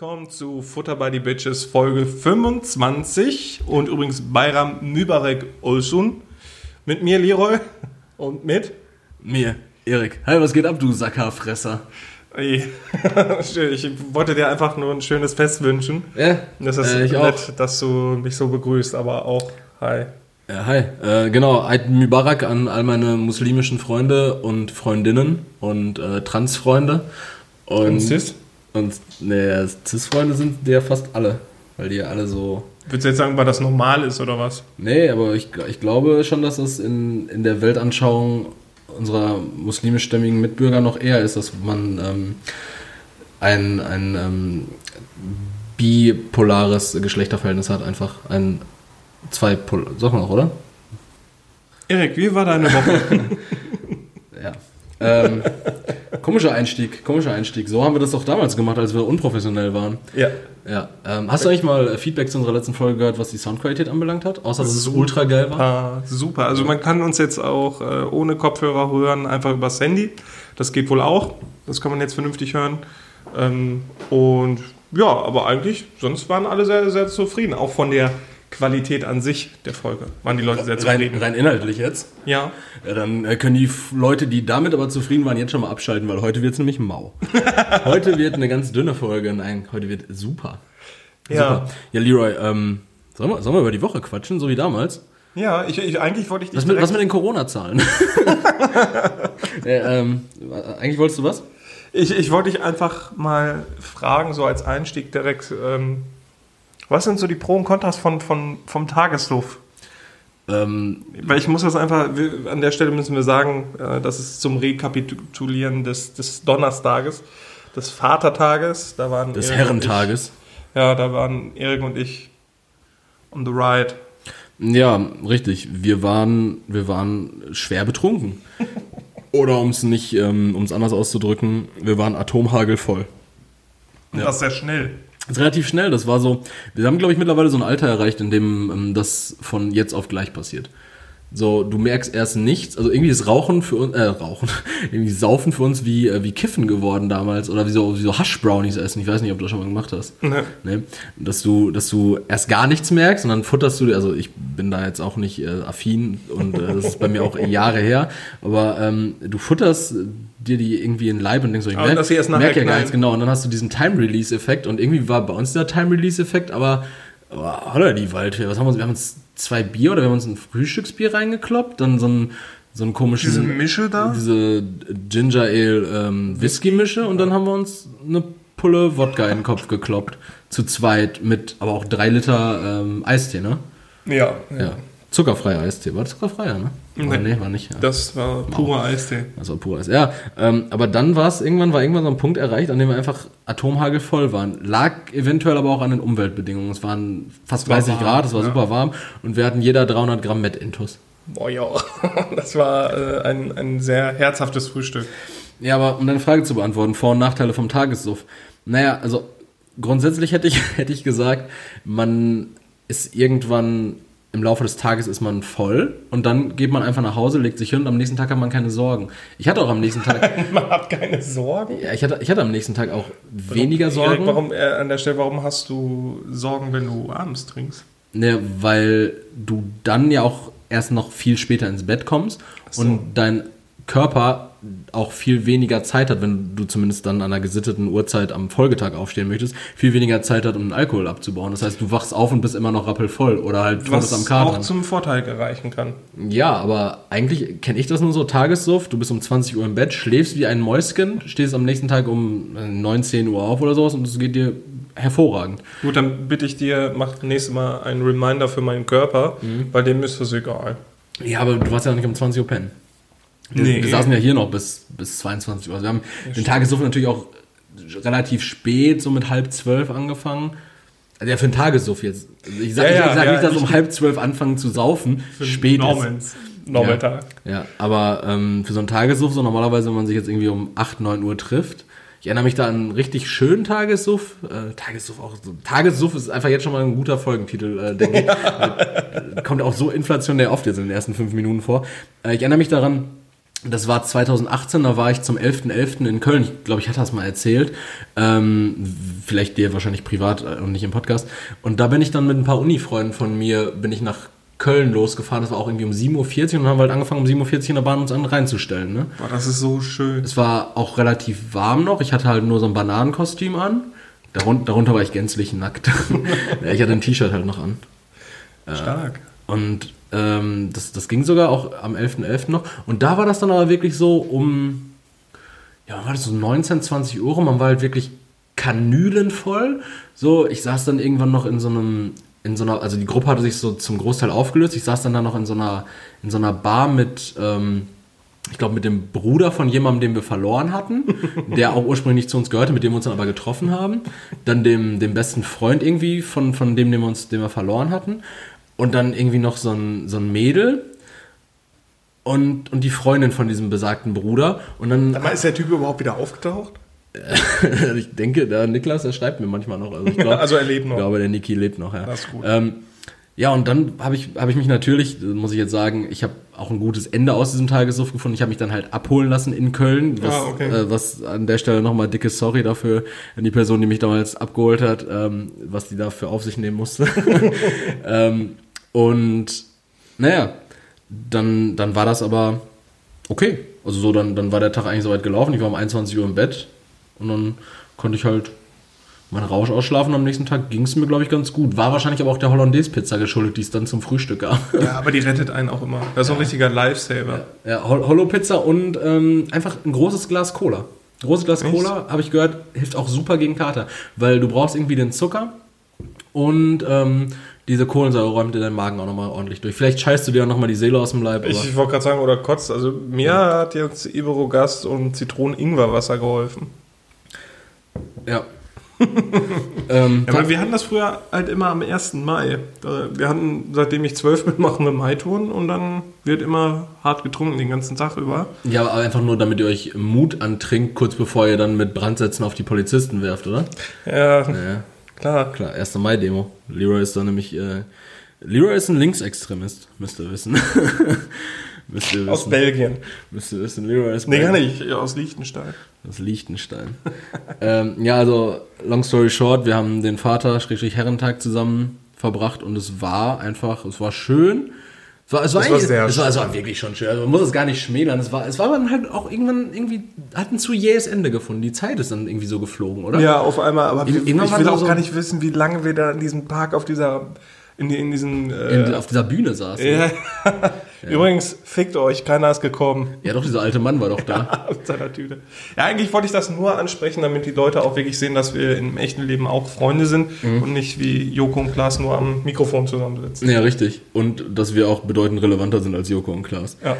willkommen zu Futter by the Bitches Folge 25 und übrigens Bayram Mübarek Olsun. Mit mir Leroy und mit mir, Erik. Hi, was geht ab, du Sackerfresser? ich wollte dir einfach nur ein schönes Fest wünschen. Ja, das ist äh, nett, auch. dass du mich so begrüßt, aber auch hi. Ja, hi. Äh, genau, Eid Mubarak an all meine muslimischen Freunde und Freundinnen und äh, Transfreunde. Und, und? Und ne, Cis-Freunde sind ja fast alle, weil die ja alle so. Würdest du jetzt sagen, weil das normal ist oder was? Nee, aber ich, ich glaube schon, dass es in, in der Weltanschauung unserer muslimischstämmigen Mitbürger noch eher ist, dass man ähm, ein, ein ähm, bipolares Geschlechterverhältnis hat, einfach ein zweipol, sag mal noch, oder? Erik, wie war deine Woche? ja. Ähm, komischer Einstieg, komischer Einstieg. So haben wir das doch damals gemacht, als wir unprofessionell waren. Ja. ja. Ähm, hast du eigentlich mal Feedback zu unserer letzten Folge gehört, was die Soundqualität anbelangt hat? Außer, dass super, es ultra geil war? Super. Also man kann uns jetzt auch äh, ohne Kopfhörer hören, einfach übers Handy. Das geht wohl auch. Das kann man jetzt vernünftig hören. Ähm, und ja, aber eigentlich, sonst waren alle sehr, sehr zufrieden. Auch von der Qualität an sich der Folge. Waren die Leute sehr zufrieden? Rein, rein inhaltlich jetzt? Ja. ja dann äh, können die Leute, die damit aber zufrieden waren, jetzt schon mal abschalten, weil heute wird es nämlich mau. heute wird eine ganz dünne Folge. Nein, heute wird super. Ja. Super. Ja, Leroy, ähm, sollen, wir, sollen wir über die Woche quatschen, so wie damals? Ja, ich, ich eigentlich wollte ich dich. Was mit, was mit den Corona-Zahlen? ja, ähm, eigentlich wolltest du was? Ich, ich wollte dich einfach mal fragen, so als Einstieg direkt. Ähm, was sind so die Pro und Kontras von, von, vom Tagesluft? Ähm, Weil ich muss das einfach, an der Stelle müssen wir sagen, äh, das ist zum Rekapitulieren des, des Donnerstages, des Vatertages. Da waren des Erik Herrentages. Ich, ja, da waren Erik und ich on the ride. Ja, richtig. Wir waren, wir waren schwer betrunken. Oder um es nicht, ähm, um es anders auszudrücken, wir waren atomhagelvoll. Und ja. das sehr schnell. Ist relativ schnell. Das war so, wir haben, glaube ich, mittlerweile so ein Alter erreicht, in dem ähm, das von jetzt auf gleich passiert. So, du merkst erst nichts, also irgendwie ist Rauchen für uns, äh, Rauchen, irgendwie Saufen für uns wie, äh, wie Kiffen geworden damals oder wie so, wie so Hash-Brownies essen. Ich weiß nicht, ob du das schon mal gemacht hast. Nee. nee. Dass du, dass du erst gar nichts merkst und dann futterst du, also ich bin da jetzt auch nicht äh, affin und äh, das ist bei mir auch Jahre her, aber ähm, du futterst dir die irgendwie in den Leib und denkst so, ich merke merk ja gar nichts genau und dann hast du diesen Time-Release-Effekt und irgendwie war bei uns dieser Time-Release-Effekt, aber oh, holla die Waldfee, was haben wir uns, wir haben uns zwei Bier oder wir haben uns ein Frühstücksbier reingekloppt, dann so ein so einen komischen diese Mische da, diese Ginger Ale ähm, Whisky Mische und dann haben wir uns eine Pulle Wodka in den Kopf gekloppt zu zweit mit aber auch drei Liter ähm, Eistee, ne? Ja, ja. ja. Zuckerfreier Eistee. War das zuckerfreier, ne? Nee, nee war nicht. Ja. Das war purer Eistee. Das war purer Eistee. Ja, ähm, aber dann war es irgendwann, war irgendwann so ein Punkt erreicht, an dem wir einfach Atomhagel voll waren. Lag eventuell aber auch an den Umweltbedingungen. Es waren fast 30 warm, Grad, es war ja. super warm und wir hatten jeder 300 Gramm Met-Intus. Boah, ja. Das war äh, ein, ein sehr herzhaftes Frühstück. Ja, aber um deine Frage zu beantworten, Vor- und Nachteile vom Tagessuff. Naja, also grundsätzlich hätte ich, hätte ich gesagt, man ist irgendwann im Laufe des Tages ist man voll und dann geht man einfach nach Hause, legt sich hin und am nächsten Tag hat man keine Sorgen. Ich hatte auch am nächsten Tag. man hat keine Sorgen? Ja, ich hatte, ich hatte am nächsten Tag auch weniger warum, Sorgen. warum, äh, an der Stelle, warum hast du Sorgen, wenn du abends trinkst? Ne, weil du dann ja auch erst noch viel später ins Bett kommst so. und dein Körper auch viel weniger Zeit hat, wenn du zumindest dann an einer gesitteten Uhrzeit am Folgetag aufstehen möchtest, viel weniger Zeit hat, um den Alkohol abzubauen. Das heißt, du wachst auf und bist immer noch rappelvoll oder halt Was am Kater. auch zum Vorteil gereichen kann. Ja, aber eigentlich kenne ich das nur so, Tagessuft, du bist um 20 Uhr im Bett, schläfst wie ein Mäuschen, stehst am nächsten Tag um 19 äh, Uhr auf oder sowas und es geht dir hervorragend. Gut, dann bitte ich dir, mach nächstes Mal einen Reminder für meinen Körper, mhm. bei dem ist das egal. Ja, aber du warst ja nicht um 20 Uhr pennen. Wir, nee. wir saßen ja hier noch bis, bis 22 Uhr. Also wir haben ja, den Tagessuff natürlich auch relativ spät, so mit halb zwölf angefangen. Also ja, für den Tagessuff jetzt. Ich sage ja, ja, sag nicht, dass um halb zwölf anfangen zu saufen, spät Normans. Normal Tag. Ja, aber ähm, für so einen Tagessuff, so normalerweise, wenn man sich jetzt irgendwie um 8, 9 Uhr trifft, ich erinnere mich da an einen richtig schönen Tagessuff. Äh, Tagessuff auch so. Tagessuff ist einfach jetzt schon mal ein guter Folgentitel, äh, denke ich. Kommt auch so inflationär oft jetzt in den ersten fünf Minuten vor. Äh, ich erinnere mich daran, das war 2018, da war ich zum 11.11. .11. in Köln. Ich glaube, ich hatte das mal erzählt. Ähm, vielleicht dir wahrscheinlich privat und nicht im Podcast. Und da bin ich dann mit ein paar Uni-Freunden von mir, bin ich nach Köln losgefahren. Das war auch irgendwie um 7.40 Uhr und dann haben wir halt angefangen, um 7.40 Uhr in der Bahn uns an reinzustellen. Ne? Boah, das ist so schön. Es war auch relativ warm noch. Ich hatte halt nur so ein Bananenkostüm an. Darunter, darunter war ich gänzlich nackt. ja, ich hatte ein T-Shirt halt noch an. Stark. Und ähm, das, das ging sogar auch am 11.11. .11. noch. Und da war das dann aber wirklich so um, ja, war das so 19, 20 Uhr. Man war halt wirklich kanülenvoll. So, ich saß dann irgendwann noch in so einem, in so einer, also die Gruppe hatte sich so zum Großteil aufgelöst. Ich saß dann da noch in so einer, in so einer Bar mit, ähm, ich glaube, mit dem Bruder von jemandem, den wir verloren hatten, der auch ursprünglich nicht zu uns gehörte, mit dem wir uns dann aber getroffen haben. Dann dem, dem besten Freund irgendwie von, von dem, den wir, uns, den wir verloren hatten und dann irgendwie noch so ein, so ein Mädel und, und die Freundin von diesem besagten Bruder. Und dann. Aber ist der Typ überhaupt wieder aufgetaucht? ich denke, der Niklas, der schreibt mir manchmal noch. Also, ich glaub, also er lebt noch. Ich glaube, der Niki lebt noch, ja. Das ist gut. Ähm, ja, und dann habe ich, hab ich mich natürlich, muss ich jetzt sagen, ich habe auch ein gutes Ende aus diesem Tagessuff gefunden. Ich habe mich dann halt abholen lassen in Köln, was, Ah, okay. äh, was an der Stelle nochmal dickes Sorry dafür an die Person, die mich damals abgeholt hat, ähm, was die dafür auf sich nehmen musste. ähm, und naja, dann, dann war das aber okay. Also so, dann, dann war der Tag eigentlich soweit gelaufen. Ich war um 21 Uhr im Bett und dann konnte ich halt meinen Rausch ausschlafen. Am nächsten Tag ging es mir, glaube ich, ganz gut. War wahrscheinlich aber auch der Hollandaise-Pizza geschuldet, die es dann zum Frühstück gab. Ja, aber die rettet einen auch immer. Das ist ein richtiger Lifesaver. Ja, Hol- Hollow-Pizza und ähm, einfach ein großes Glas Cola. Ein großes Glas Echt? Cola, habe ich gehört, hilft auch super gegen Kater. Weil du brauchst irgendwie den Zucker und ähm, diese Kohlensäure räumt dir deinen Magen auch nochmal ordentlich durch. Vielleicht scheißt du dir auch nochmal die Seele aus dem Leib. aber- Ich wollte gerade sagen, oder kotzt. Also mir hat jetzt Iberogast und Zitronen-Ingwer-Wasser geholfen. ja. ähm, Ja, aber wir hatten das früher halt immer am 1. Mai. Da- Wir hatten, seitdem ich zwölf bin, machen wir Maitouren und dann wird immer hart getrunken den ganzen Tag über. ja, aber einfach nur, damit ihr euch Mut antrinkt, kurz bevor ihr dann mit Brandsätzen auf die Polizisten werft, oder? Ja, Ja. Klar. Klar, 1. Mai-Demo. Leroy ist da nämlich. Äh, Leroy ist ein Linksextremist, müsst ihr wissen. müsst ihr wissen. Aus Belgien. Müsst ihr wissen, Leroy ist Nee, gar nicht. Aus Liechtenstein. Aus Liechtenstein. ähm, ja, also, long story short, wir haben den Vater-Herrentag zusammen verbracht und es war einfach, es war schön. Es war, es war, Es war eigentlich- sehr es war, es war wirklich schon schön. Also man muss es gar nicht schmälern. Es war, es war dann halt auch irgendwann irgendwie, hat ein zu jähes Ende gefunden. Die Zeit ist dann irgendwie so geflogen, oder? Ja, auf einmal. Aber wir, ich war will auch so- gar nicht wissen, wie lange wir da in diesem Park auf dieser, in, in diesen. In, Äh, auf dieser Bühne saß. ja. Übrigens, fickt euch, keiner ist gekommen. ja, doch, dieser alte Mann war doch da. Aus seiner Tüte. Ja, eigentlich wollte ich das nur ansprechen, damit die Leute auch wirklich sehen, dass wir im echten Leben auch Freunde sind Mhm. und nicht wie Joko und Klaas nur am Mikrofon zusammensitzen. Ja, richtig. Und dass wir auch bedeutend relevanter sind als Joko und Klaas. Ja.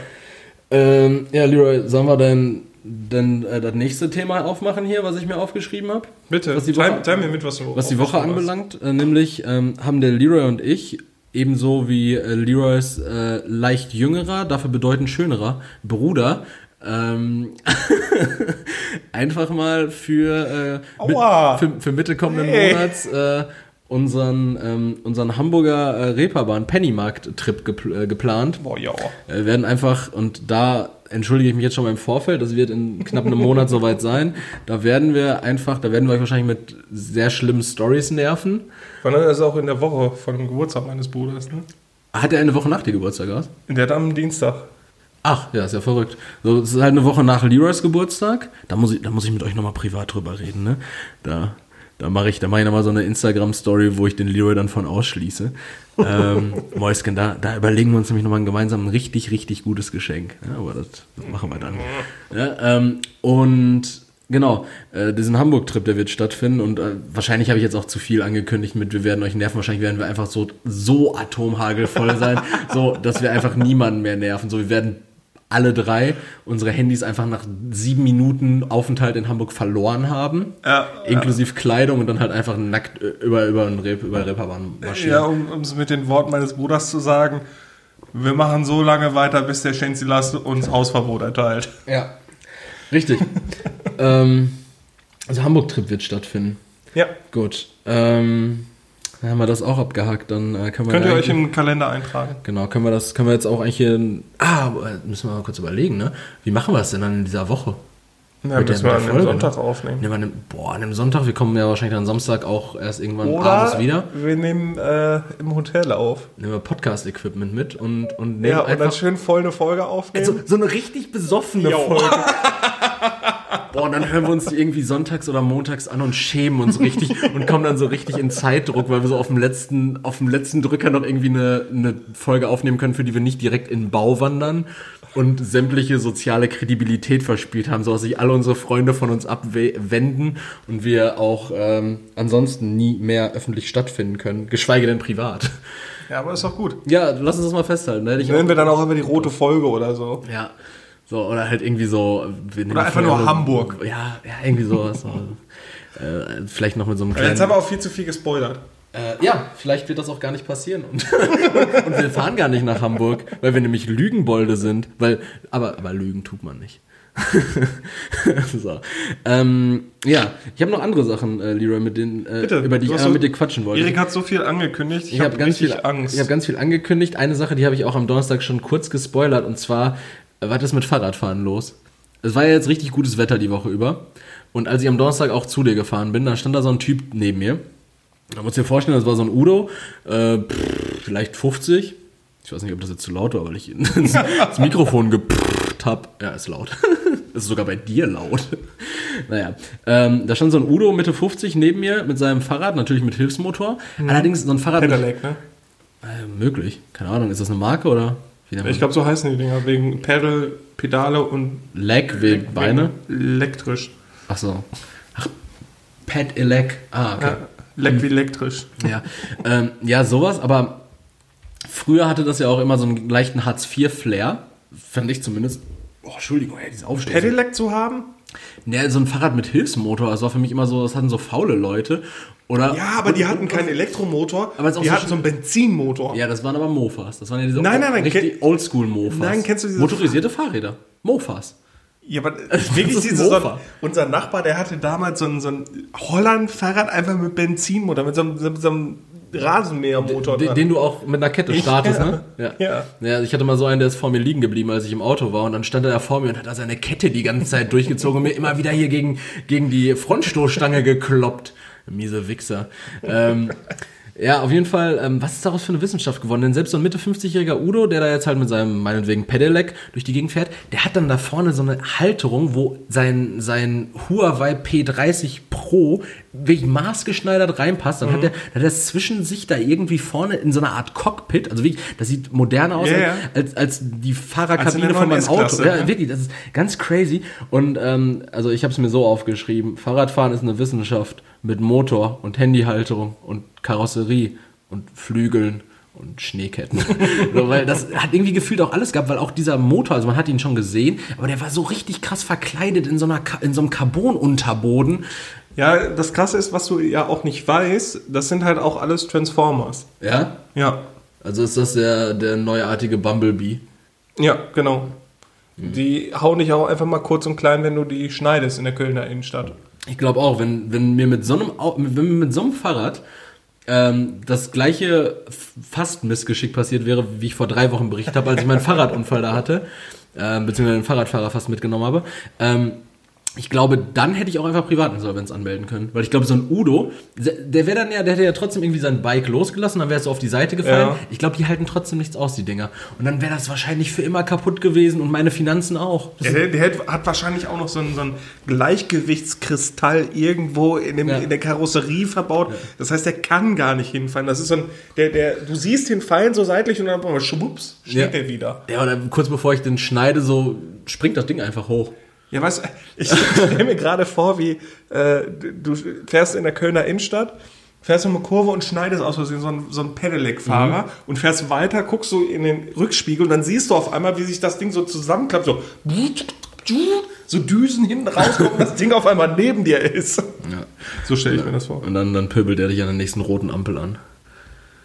Ähm, ja, Leroy, sollen wir denn, denn äh, das nächste Thema aufmachen hier, was ich mir aufgeschrieben habe? Bitte, Was die Woche- teil, teil mir mit, was du Was die Woche anbelangt, äh, nämlich ähm, haben der Leroy und ich ebenso wie äh, Leroys äh, leicht jüngerer, dafür bedeutend schönerer Bruder ähm, einfach mal für, äh, mit, für, für Mitte kommenden Hey. Monats äh, unseren, ähm, unseren Hamburger äh, Reeperbahn Pennymarkt-Trip gepl äh, geplant. Boah, ja. Äh, Wir werden einfach, und da entschuldige ich mich jetzt schon beim Vorfeld, das wird in knapp einem Monat soweit sein, da werden wir einfach, da werden wir euch wahrscheinlich mit sehr schlimmen Stories nerven. Wann ist auch in der Woche von dem Geburtstag meines Bruders, ne? Hat er eine Woche nach dir Geburtstag gehabt? Der hat am Dienstag. Ach, ja, ist ja verrückt. So, es ist halt eine Woche nach Leroys Geburtstag. Da muss ich, da muss ich mit euch nochmal privat drüber reden, ne? Da, da mache ich, da mache ich nochmal so eine Instagram-Story, wo ich den Leroy dann von ausschließe. ähm, Mäuschen, da, da überlegen wir uns nämlich nochmal gemeinsam ein richtig, richtig gutes Geschenk. Ja, aber das, das machen wir dann. Ja, ähm, und genau, äh, diesen Hamburg-Trip, der wird stattfinden und äh, wahrscheinlich habe ich jetzt auch zu viel angekündigt mit, wir werden euch nerven. Wahrscheinlich werden wir einfach so, so atomhagelvoll sein, so, dass wir einfach niemanden mehr nerven. So, wir werden alle drei unsere Handys einfach nach sieben Minuten Aufenthalt in Hamburg verloren haben. Ja, inklusive Kleidung und dann halt einfach nackt über, über, ein Rep, über Reeperbahn marschieren. Ja, um um es mit den Worten meines Bruders zu sagen, wir machen so lange weiter, bis der Schenzilas uns Hausverbot erteilt. Ja. Richtig. ähm, also Hamburg-Trip wird stattfinden. Ja. Gut. Ähm, Dann haben wir das auch abgehakt, dann äh, können wir Könnt ihr euch im Kalender eintragen. Genau, können wir das, können wir jetzt auch eigentlich hier. Ah, müssen wir mal kurz überlegen, ne? Wie machen wir das denn dann in dieser Woche? Ja, Mit müssen wir an dem Folge, Sonntag aufnehmen. Nehmen wir an boah, an dem Sonntag, wir kommen ja wahrscheinlich dann Samstag auch erst irgendwann Oder abends wieder. wir nehmen äh, im Hotel auf. Nehmen wir Podcast-Equipment mit und, und nehmen Ja, und dann schön voll eine Folge aufnehmen. so, so eine richtig besoffene Jo. Folge. Boah, und dann hören wir uns die irgendwie sonntags oder montags an und schämen uns richtig und kommen dann so richtig in Zeitdruck, weil wir so auf dem letzten, auf dem letzten Drücker noch irgendwie eine, eine Folge aufnehmen können, für die wir nicht direkt in den Bau wandern und sämtliche soziale Kredibilität verspielt haben, so dass sich alle unsere Freunde von uns abwenden und wir auch ähm, ansonsten nie mehr öffentlich stattfinden können, geschweige denn privat. ja, aber ist doch gut. Ja, lass uns das mal festhalten. Auch Nennen wir dann auch immer die rote Folge oder so. ja. So, oder halt irgendwie so. Oder einfach nur Hamburg. Ja, ja, irgendwie sowas. so. äh, vielleicht noch mit so einem kleinen. Jetzt haben wir auch viel zu viel gespoilert. äh, ja, vielleicht wird das auch gar nicht passieren. Und, und wir fahren gar nicht nach Hamburg, weil wir nämlich Lügenbolde sind. Weil, aber, aber Lügen tut man nicht. so. ähm, ja, ich habe noch andere Sachen, äh, Leroy, mit denen, äh, Bitte, über die ich so- mit dir quatschen wollte. Erik hat so viel angekündigt. Ich, Ich habe habe ganz viel Angst. Ich habe ganz viel angekündigt. Eine Sache, die habe ich auch am Donnerstag schon kurz gespoilert und zwar war das mit Fahrradfahren los. Es war ja jetzt richtig gutes Wetter die Woche über und als ich am Donnerstag auch zu dir gefahren bin, da stand da so ein Typ neben mir. Da musst du dir vorstellen, das war so ein Udo, äh, pff, vielleicht 50. Ich weiß nicht, ob das jetzt zu laut war, weil ich ins, ins Mikrofon gepfft habe. Ja, ist laut. Das ist sogar bei dir laut. Naja, ähm, da stand so ein Udo Mitte 50 neben mir mit seinem Fahrrad, natürlich mit Hilfsmotor. Allerdings so ein Fahrrad Pedelec, ne? äh, möglich. Keine Ahnung, ist das eine Marke oder? Ich glaube, so heißen die Dinger. Wegen Pedal, Pedale und? Leg wie Beine? elektrisch. Ach so. Ach, Pet Elec. Ah, okay. Ja, leck wie elektrisch. Ja, ähm, ja, sowas, aber früher hatte das ja auch immer so einen leichten Hartz-IV-Flair. Fand ich zumindest. Oh, Entschuldigung, ey, diese Aufstellung. Pedelec zu haben? Ne, so ein Fahrrad mit Hilfsmotor, das war für mich immer so, das hatten so faule Leute. Oder? Ja, aber die hatten keinen Elektromotor. Aber die so hatten so einen Benzinmotor. Ja, das waren aber Mofas. Das waren ja diese Nein, nein, nein, richtig Oldschool-Mofas. Nein, kennst du diese- Motorisierte Fahrräder. Mofas. Ja, aber wirklich diese, so unser Nachbar, der hatte damals so ein, so ein Holland-Fahrrad einfach mit Benzinmotor, mit so einem, so einem Rasenmähermotor Den, den du auch mit einer Kette startest, ja. ne? Ja. ja. Ich hatte mal so einen, der ist vor mir liegen geblieben, als ich im Auto war. Und dann stand er da vor mir und hat da seine Kette die ganze Zeit durchgezogen und mir immer wieder hier gegen, gegen die Frontstoßstange gekloppt. Miese Wichser. Ähm, ja, auf jeden Fall, ähm, was ist daraus für eine Wissenschaft geworden? Denn selbst so ein Mitte 50-jähriger Udo, der da jetzt halt mit seinem, meinetwegen, Pedelec durch die Gegend fährt, der hat dann da vorne so eine Halterung, wo sein, sein Huawei P30 Pro wirklich maßgeschneidert reinpasst. Dann hat er, dann hat er zwischen sich da irgendwie vorne in so einer Art Cockpit, also wirklich, das sieht moderner aus ja. als, als die Fahrerkabine von meinem Auto. Ja, wirklich, das ist ganz crazy. Und ähm, also ich habe es mir so aufgeschrieben: Fahrradfahren ist eine Wissenschaft mit Motor und Handyhalterung und Karosserie und Flügeln und Schneeketten. so, weil das hat irgendwie gefühlt auch alles gehabt, weil auch dieser Motor, also man hat ihn schon gesehen, aber der war so richtig krass verkleidet in so, einer, in so einem Carbon-Unterboden. Ja, das Krasse ist, was du ja auch nicht weißt, das sind halt auch alles Transformers. Ja? Ja, Also ist das der, der neuartige Bumblebee. ja, genau. Die hauen dich auch einfach mal kurz und klein, wenn du die schneidest in der Kölner Innenstadt. Ich glaube auch, wenn, wenn mir mit so einem, wenn mir mit so einem Fahrrad ähm, das gleiche fast Missgeschick passiert wäre, wie ich vor drei Wochen berichtet habe, als ich meinen Fahrradunfall da hatte, ähm, beziehungsweise den Fahrradfahrer fast mitgenommen habe. Ähm, ich glaube, dann hätte ich auch einfach Privatinsolvenz anmelden können. Weil ich glaube, so ein Udo, der wäre dann ja, der hätte ja trotzdem irgendwie sein Bike losgelassen, dann wäre es so auf die Seite gefallen. Ja. Ich glaube, die halten trotzdem nichts aus, die Dinger. Und dann wäre das wahrscheinlich für immer kaputt gewesen und meine Finanzen auch. Ja, der, der hat- wahrscheinlich auch noch so einen, so einen Gleichgewichtskristall irgendwo in, dem, Ja. in der Karosserie verbaut. Das heißt, der kann gar nicht hinfallen. Das ist so ein, der, der, du siehst den fallen so seitlich und dann schwupps, steht Ja. der wieder. Ja, oder kurz bevor ich den schneide, so springt das Ding einfach hoch. Ja, weißt du, ich stelle mir gerade vor, wie äh, du fährst in der Kölner Innenstadt, fährst um eine Kurve und schneidest aus Versehen so einen, so einen Pedelec-Fahrer Mhm. und fährst weiter, guckst so in den Rückspiegel und dann siehst du auf einmal, wie sich das Ding so zusammenklappt, so, so Düsen hinten rauskommen und das Ding auf einmal neben dir ist. So stelle ich mir das vor. Und dann, dann pöbelt er dich an der nächsten roten Ampel an.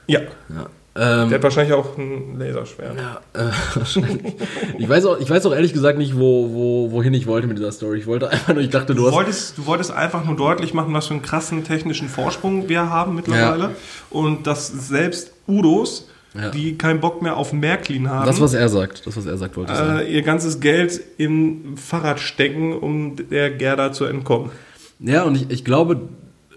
Ja. Ja. Ähm, der hat wahrscheinlich auch ein Laserschwert. Ja, äh, wahrscheinlich. ich, weiß auch, ich weiß auch ehrlich gesagt nicht, wo, wo, wohin ich wollte mit dieser Story. Ich wollte einfach nur, ich dachte, du, du hast. Wolltest, du wolltest einfach nur deutlich machen, was für einen krassen technischen Vorsprung wir haben mittlerweile. Ja. Und dass selbst Udos, ja. die keinen Bock mehr auf Märklin haben. Das, was er sagt, das, was er sagt, wollte ich äh, ihr ganzes Geld im Fahrrad stecken, um der Gerda zu entkommen. Ja, und ich, ich glaube,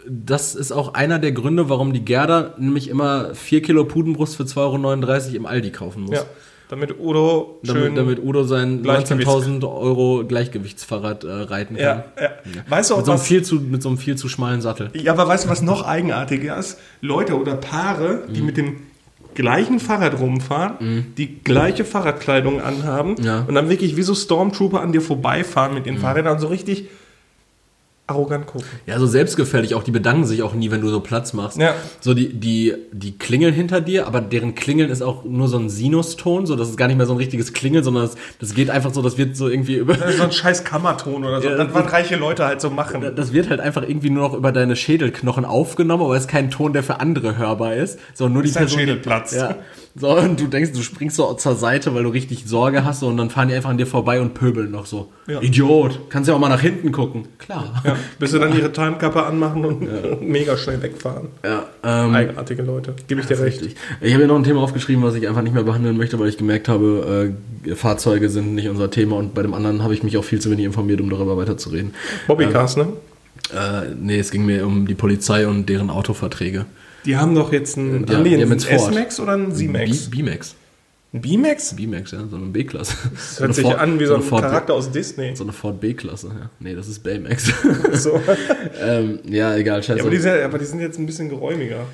das ist auch einer der Gründe, warum die Gerda nämlich immer 4 Kilo Pudenbrust für 2,39 Euro im Aldi kaufen muss. Ja, damit Udo damit, damit Udo sein 19.000 Euro Gleichgewichtsfahrrad äh, reiten kann. Ja, ja. Weißt du auch mit, so einem viel zu, mit so einem viel zu schmalen Sattel. Ja, aber weißt du, was noch eigenartiger ist? Leute oder Paare, die mhm. mit dem gleichen Fahrrad rumfahren, mhm. die gleiche Fahrradkleidung anhaben ja. und dann wirklich wie so Stormtrooper an dir vorbeifahren mit den mhm. Fahrrädern so richtig arrogant gucken. Ja, so selbstgefällig auch. Die bedanken sich auch nie, wenn du so Platz machst. Ja. So die, die, die klingeln hinter dir, aber deren Klingeln ist auch nur so ein Sinuston, so das ist gar nicht mehr so ein richtiges Klingeln, sondern das, das geht einfach so, das wird so irgendwie über. So ein scheiß Kammerton oder so. Ja, das, was reiche Leute halt so machen. Das wird halt einfach irgendwie nur noch über deine Schädelknochen aufgenommen, aber es ist kein Ton, der für andere hörbar ist, sondern nur die ist Person. Schädelplatz. Ja. So, und du denkst, du springst so zur Seite, weil du richtig Sorge hast, so, und dann fahren die einfach an dir vorbei und pöbeln noch so. Ja. Idiot, kannst ja auch mal nach hinten gucken. Klar. Ja, bis sie dann ihre Timekappe anmachen und ja. mega schnell wegfahren. Ja, ähm, Eigenartige Leute, gebe ich dir recht. Richtig. Ich habe hier noch ein Thema aufgeschrieben, was ich einfach nicht mehr behandeln möchte, weil ich gemerkt habe, äh, Fahrzeuge sind nicht unser Thema und bei dem anderen habe ich mich auch viel zu wenig informiert, um darüber weiterzureden. Bobbycars, ähm, ne? Äh, nee, es ging mir um die Polizei und deren Autoverträge. Die haben doch jetzt einen, die, haben die einen S-Max oder einen Z-Max? B-Max. Ein B-Max? B-Max, ja, so eine B-Klasse. Das hört so sich Ford, an wie so, so ein Charakter aus Disney. So eine Ford B-Klasse, ja. Nee, das ist Baymax. So. ähm, ja, egal, scheiße. Ja, aber, die sind, aber die sind jetzt ein bisschen geräumiger.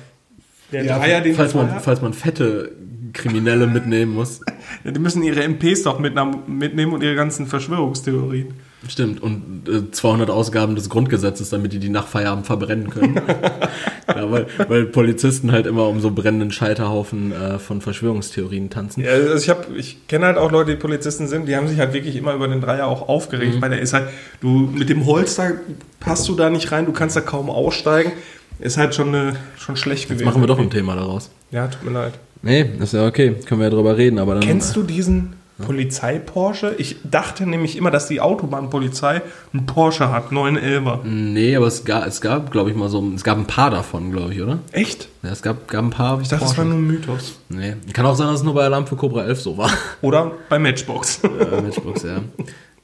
Der ja, Dreier, den falls, man, falls man fette Kriminelle mitnehmen muss. Ja, die müssen ihre MPs doch mitnehmen und ihre ganzen Verschwörungstheorien. Stimmt, und äh, 200 Ausgaben des Grundgesetzes, damit die die nach Feierabend verbrennen können. ja, weil, weil Polizisten halt immer um so brennenden Scheiterhaufen äh, von Verschwörungstheorien tanzen. Ja, also ich, ich kenne halt auch Leute, die Polizisten sind, die haben sich halt wirklich immer über den Dreier auch aufgeregt, mhm. weil der ist halt, du mit dem Holster passt du da nicht rein, du kannst da kaum aussteigen. Ist halt schon, eine, schon schlecht Jetzt gewesen. machen wir doch ein Thema daraus. Ja, tut mir leid. Nee, ist ja okay, können wir ja drüber reden, aber dann. Kennst du diesen Polizei-Porsche? Ich dachte nämlich immer, dass die Autobahnpolizei einen Porsche hat, 911er. Nee, aber es gab, es gab glaube ich, mal so, es gab ein paar davon, glaube ich, oder? Echt? Ja, es gab, gab ein paar. Ich dachte, Porsche. das war nur ein Mythos. Nee, kann auch sein, dass es nur bei Alarm für Cobra 11 so war. Oder bei Matchbox. ja, Matchbox, ja.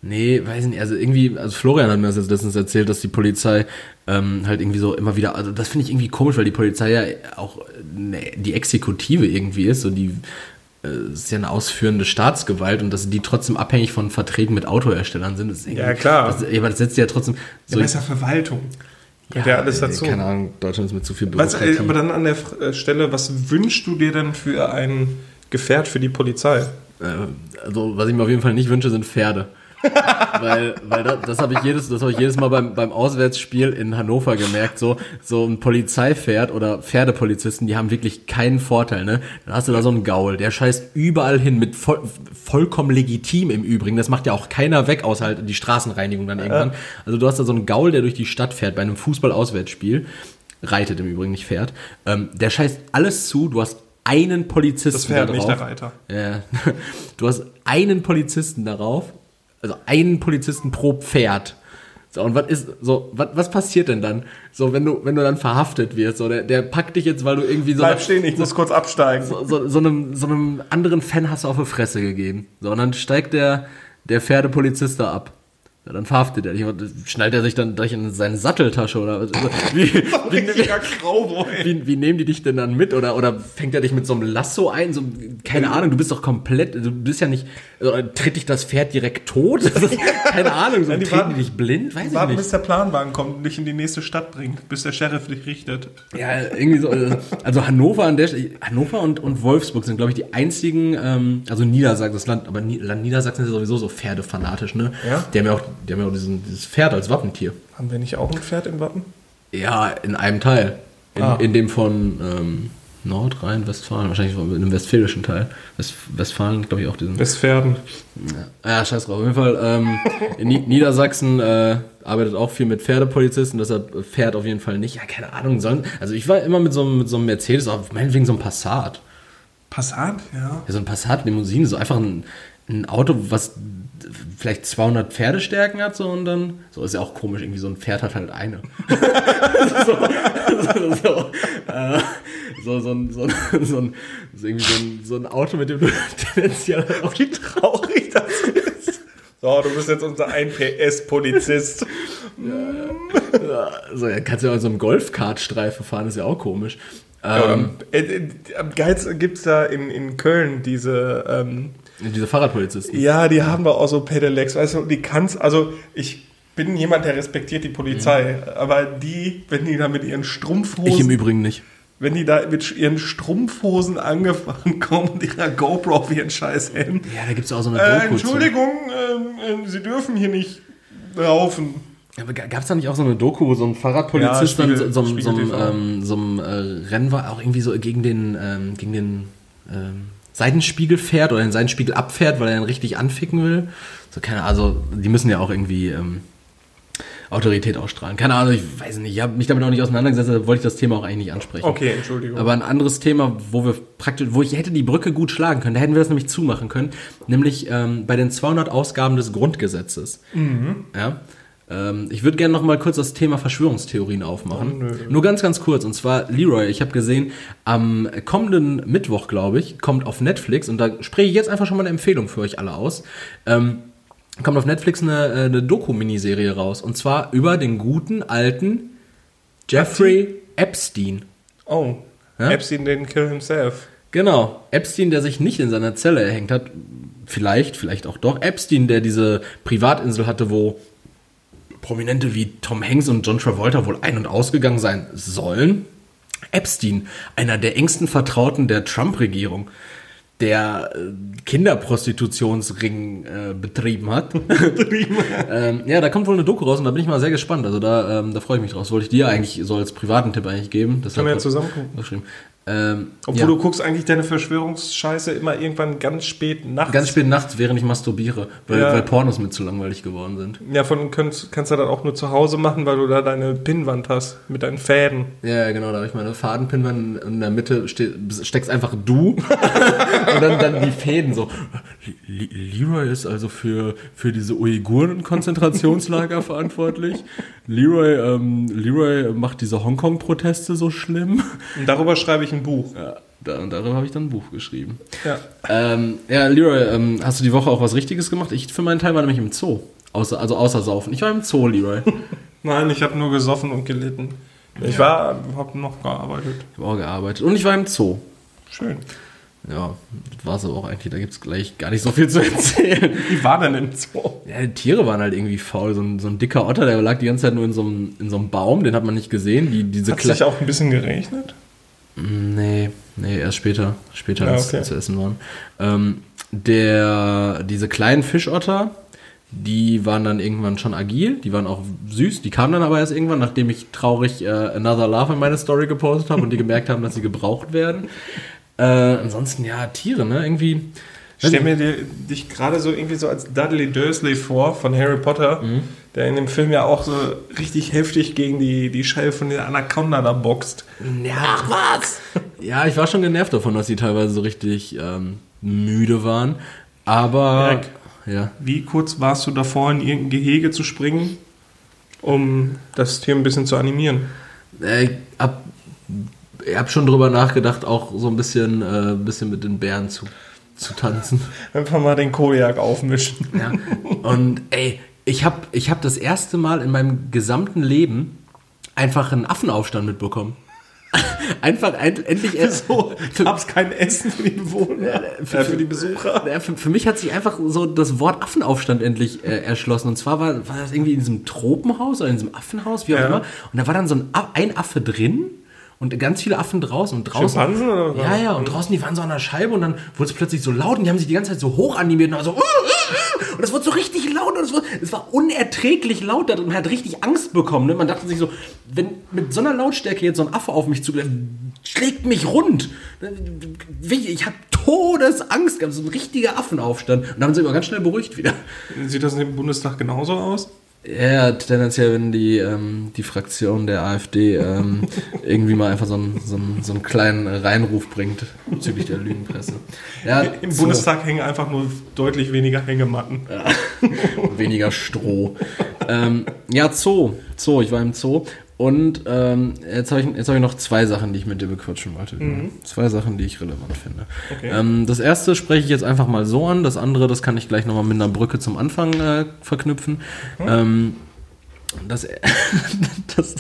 Nee, weiß nicht, also irgendwie, also Florian hat mir das jetzt letztens erzählt, dass die Polizei ähm, halt irgendwie so immer wieder, also das finde ich irgendwie komisch, weil die Polizei ja auch ne, die Exekutive irgendwie ist, so die ist ja eine ausführende Staatsgewalt und dass die trotzdem abhängig von Verträgen mit Autoherstellern sind. Ist ja, klar. Das, aber das setzt ja trotzdem. So ja, besser Verwaltung. Ja, ja, alles dazu. Keine Ahnung, Deutschland ist mit zu viel Bürokratie. Was, aber dann an der äh, Stelle, was wünschst du dir denn für ein Gefährt für die Polizei? Äh, also, was ich mir auf jeden Fall nicht wünsche, sind Pferde weil, weil das, das habe ich jedes, das habe ich jedes Mal beim, beim Auswärtsspiel in Hannover gemerkt. So, so ein Polizeipferd oder Pferdepolizisten, die haben wirklich keinen Vorteil. Ne, dann hast du da so einen Gaul, der scheißt überall hin mit voll, vollkommen legitim im Übrigen. Das macht ja auch keiner weg, außer halt die Straßenreinigung dann irgendwann. Also du hast da so einen Gaul, der durch die Stadt fährt bei einem Fußball-Auswärtsspiel reitet im Übrigen nicht fährt. Ähm, der scheißt alles zu. Du hast einen Polizisten das Pferd, da drauf. nicht der Reiter. Ja. Du hast einen Polizisten darauf also einen Polizisten pro Pferd. So, und was ist, so, was, was passiert denn dann? So, wenn du, wenn du dann verhaftet wirst, so, der, der packt dich jetzt, weil du irgendwie so. Bleib stehen, ich so, muss kurz absteigen. So, so, so, einem, so einem anderen Fan hast du auf die Fresse gegeben. So, und dann steigt der, der Pferdepolizist da ab. Ja, dann verhaftet er dich. Schnallt er sich dann gleich in seine Satteltasche oder also, wie, wie, wie, wie, nehmen die dich denn dann mit? Oder, oder fängt er dich mit so einem Lasso ein? So, keine Ahnung, du bist doch komplett, du bist ja nicht, also, tritt dich das Pferd direkt tot? keine Ahnung, so, ja, die treten warten, die dich blind? Weiß warten, ich nicht. bis der Planwagen kommt und dich in die nächste Stadt bringt, bis der Sheriff dich richtet. Ja, irgendwie so. Also, also Hannover an der Hannover und, und Wolfsburg sind, glaube ich, die einzigen, ähm, also Niedersachsen, das Land, aber Land Niedersachsen ist ja sowieso so pferdefanatisch, ne? Ja. Die haben ja auch die haben ja auch diesen, dieses Pferd als Wappentier. Haben wir nicht auch ein Pferd im Wappen? Ja, in einem Teil. In, ah. in dem von ähm, Nordrhein-Westfalen, wahrscheinlich in dem westfälischen Teil. West, Westfalen, glaube ich, auch diesen. Westpferden. Ja, ja scheiß drauf. Auf jeden Fall, ähm, in Niedersachsen äh, arbeitet auch viel mit Pferdepolizisten, deshalb fährt auf jeden Fall nicht. Ja, keine Ahnung. Sollen, also ich war immer mit so, mit so einem Mercedes, auch meinetwegen so einem Passat. Passat, ja. Ja, so ein Passat-Limousine, so einfach ein, ein Auto, was vielleicht 200 Pferdestärken hat, so und dann, so ist ja auch komisch, irgendwie so ein Pferd hat halt eine. so, so, äh, so, so, ein, so, ein, so, ein, so, irgendwie so, ein, so ein Auto, mit dem du tendenziell auch wie traurig das ist. So, du bist jetzt unser 1 PS-Polizist. ja, so, ja, kannst du ja auch so einem Golfkartstreifen fahren, ist ja auch komisch. Ähm, ja, äh, am geilsten gibt es da in, in Köln diese. Ähm, diese Fahrradpolizisten. Ja, die haben doch auch so Pedelecs, weißt du, die kannst, also ich bin jemand, der respektiert die Polizei, mhm. aber die, wenn die da mit ihren Strumpfhosen. Ich im Übrigen nicht. Wenn die da mit ihren Strumpfhosen angefahren kommen und ihrer GoPro auf ihren Scheiß hin. Ja, da gibt es auch so eine äh, Entschuldigung, äh, äh, Sie dürfen hier nicht laufen. Aber gab es da nicht auch so eine Doku, wo so ein Fahrradpolizist ja, Spiegel, dann so, so, so, ähm, so einem äh, Rennen war, auch irgendwie so gegen den, ähm, gegen den ähm, Seitenspiegel fährt oder den Seitenspiegel abfährt, weil er ihn richtig anficken will? So, keine also die müssen ja auch irgendwie ähm, Autorität ausstrahlen. Keine Ahnung, ich weiß nicht, ich habe mich damit auch nicht auseinandergesetzt, da wollte ich das Thema auch eigentlich nicht ansprechen. Okay, Entschuldigung. Aber ein anderes Thema, wo wir praktisch, wo ich hätte die Brücke gut schlagen können, da hätten wir das nämlich zumachen können, nämlich ähm, bei den 200 Ausgaben des Grundgesetzes. Mhm. Ja ähm, ich würde gerne noch mal kurz das Thema Verschwörungstheorien aufmachen. Oh, Nur ganz, ganz kurz. Und zwar Leroy. Ich habe gesehen, am kommenden Mittwoch, glaube ich, kommt auf Netflix, und da spreche ich jetzt einfach schon mal eine Empfehlung für euch alle aus, ähm, kommt auf Netflix eine, äh, eine Doku-Miniserie raus. Und zwar über den guten alten Jeffrey Epstein. Oh, ja? Epstein den Kill himself. Genau. Epstein, der sich nicht in seiner Zelle erhängt hat. Vielleicht, vielleicht auch doch. Epstein, der diese Privatinsel hatte, wo Prominente wie Tom Hanks und John Travolta wohl ein- und ausgegangen sein sollen. Epstein, einer der engsten Vertrauten der Trump-Regierung, der äh, Kinderprostitutionsring äh, betrieben hat. ähm, ja, da kommt wohl eine Doku raus und da bin ich mal sehr gespannt. Also da, ähm, da freue ich mich drauf. Das wollte ich dir eigentlich so als privaten Tipp eigentlich geben. Das Können wir ja zusammen gucken. Ähm, Obwohl ja. du guckst eigentlich deine Verschwörungsscheiße immer irgendwann ganz spät nachts. Ganz spät nachts, während ich masturbiere, weil, ja. weil Pornos mit zu langweilig geworden sind. Ja, von kannst, kannst du das auch nur zu Hause machen, weil du da deine Pinnwand hast mit deinen Fäden. Ja, genau, da habe ich meine Fadenpinnwand in der Mitte ste steckst einfach du und dann, dann die Fäden so. Leroy ist also für, für diese Uiguren-Konzentrationslager verantwortlich. Leroy, ähm, Leroy macht diese Hongkong-Proteste so schlimm. Und darüber schreibe ich ein Buch. Ja, da, und darüber habe ich dann ein Buch geschrieben. Ja, ähm, ja Leroy, ähm, hast du die Woche auch was Richtiges gemacht? Ich für meinen Teil war nämlich im Zoo. Außer, also außer Saufen. Ich war im Zoo, Leroy. Nein, ich habe nur gesoffen und gelitten. Ich ja. war, habe noch gearbeitet. Ich habe auch gearbeitet. Und ich war im Zoo. Schön. Ja, das war es aber auch eigentlich. Da gibt es gleich gar nicht so viel zu erzählen. Wie war denn im Zoo? Ja, die Tiere waren halt irgendwie faul. So ein, so ein dicker Otter, der lag die ganze Zeit nur in so einem, in so einem Baum, den hat man nicht gesehen. Die, diese hat sich auch ein bisschen geregnet? Nee, nee, erst später, später ja, okay. als zu essen waren. Ähm, der, diese kleinen Fischotter, die waren dann irgendwann schon agil, die waren auch süß, die kamen dann aber erst irgendwann, nachdem ich traurig äh, Another Love in meine Story gepostet habe und die gemerkt haben, dass sie gebraucht werden. Äh, ansonsten, ja, Tiere, ne? Irgendwie. Stell mir dir, dich gerade so irgendwie so als Dudley Dursley vor von Harry Potter, mhm. der in dem Film ja auch so richtig heftig gegen die, die Scheibe von der Anaconda da boxt. Ja, Ach was! Ja, ich war schon genervt davon, dass sie teilweise so richtig ähm, müde waren. Aber. Eric, ja. Wie kurz warst du davor, in irgendein Gehege zu springen, um das Tier ein bisschen zu animieren? Äh, ab ich habe schon drüber nachgedacht, auch so ein bisschen, äh, bisschen mit den Bären zu, zu tanzen. Einfach mal den Kojak aufmischen. Ja. Und ey, ich habe ich hab das erste Mal in meinem gesamten Leben einfach einen Affenaufstand mitbekommen. Einfach ein, endlich so gab es kein Essen für die Bewohner, für, äh, für die Besucher. Für, für, mich hat sich einfach so das Wort Affenaufstand endlich äh, erschlossen. Und zwar war, war das irgendwie in diesem Tropenhaus oder in diesem Affenhaus, wie auch ja. immer. Und da war dann so ein, ein Affe drin und ganz viele Affen draußen und draußen. Schimpansen oder was? Ja, ja, und draußen, die waren so an der Scheibe und dann wurde es plötzlich so laut und die haben sich die ganze Zeit so hoch animiert und so, und das wurde so richtig laut und es war, es war unerträglich laut und man hat richtig Angst bekommen. Ne? Man dachte sich so, wenn mit so einer Lautstärke jetzt so ein Affe auf mich zuläuft, schlägt mich rund. Ich habe Todesangst gehabt, so ein richtiger Affenaufstand. Und dann haben sie immer ganz schnell beruhigt wieder. Sieht das im Bundestag genauso aus? Ja, tendenziell, wenn die, ähm, die Fraktion der AfD ähm, irgendwie mal einfach so einen, so, einen, so einen kleinen Reinruf bringt bezüglich der Lügenpresse. Ja, Im so. Bundestag hängen einfach nur deutlich weniger Hängematten. Ja, weniger Stroh. ähm, ja, Zoo. Zoo, ich war im Zoo und ähm, jetzt habe ich, hab ich noch zwei Sachen, die ich mit dir bequatschen wollte. Mhm. Zwei Sachen, die ich relevant finde. Okay. Ähm, das erste spreche ich jetzt einfach mal so an. Das andere, das kann ich gleich nochmal mit einer Brücke zum Anfang äh, verknüpfen. Mhm. Ähm, das, das,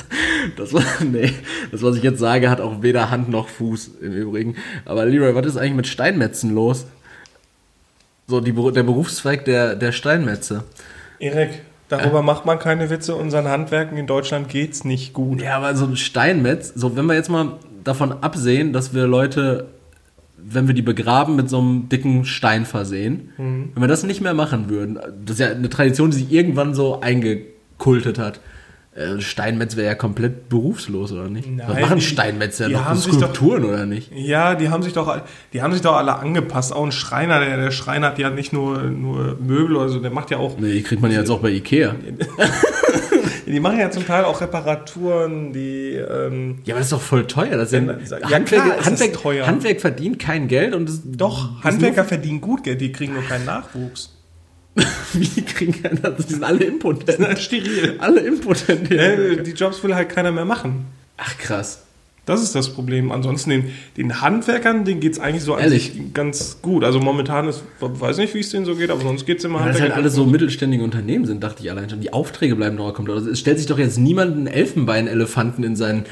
das, nee, das, was ich jetzt sage, hat auch weder Hand noch Fuß im Übrigen. Aber Leroy, was ist eigentlich mit Steinmetzen los? So, die, der Berufszweig der, der Steinmetze. Erik, Darüber macht man keine Witze. Unseren Handwerken in Deutschland geht's nicht gut. Ja, aber so ein Steinmetz, so wenn wir jetzt mal davon absehen, dass wir Leute, wenn wir die begraben, mit so einem dicken Stein versehen, mhm. wenn wir das nicht mehr machen würden, das ist ja eine Tradition, die sich irgendwann so eingekultet hat. Äh, Steinmetz wäre ja komplett berufslos, oder nicht? Nein, Was machen Steinmetz ja noch? Skulpturen, doch, oder nicht? Ja, die haben sich doch, die haben sich doch alle angepasst. Auch ein Schreiner, der, der Schreiner hat ja nicht nur, nur Möbel oder so, der macht ja auch. Nee, die kriegt man ja jetzt auch bei Ikea. die machen ja zum Teil auch Reparaturen, die. Ähm, ja, aber das ist doch voll teuer. Das ja, ja, Handwerk, klar, Handwerk, teuer. Handwerk verdient kein Geld und das, Doch, Handwerker verdienen gut Geld, die kriegen nur keinen Nachwuchs. Wie kriegen keine, also die sind alle impotent. Die sind halt steril. Alle impotent. Ja, die Jobs will halt keiner mehr machen. Ach krass. Das ist das Problem. Ansonsten den, den Handwerkern, denen geht es eigentlich so Ehrlich? ganz gut. Also momentan ist, weiß nicht, wie es denen so geht, aber sonst geht es immer ja, Dass halt alle so mittelständige Unternehmen sind, dachte ich allein schon. Die Aufträge bleiben noch kommt. Also es stellt sich doch jetzt niemand einen Elfenbeinelefanten in seinen,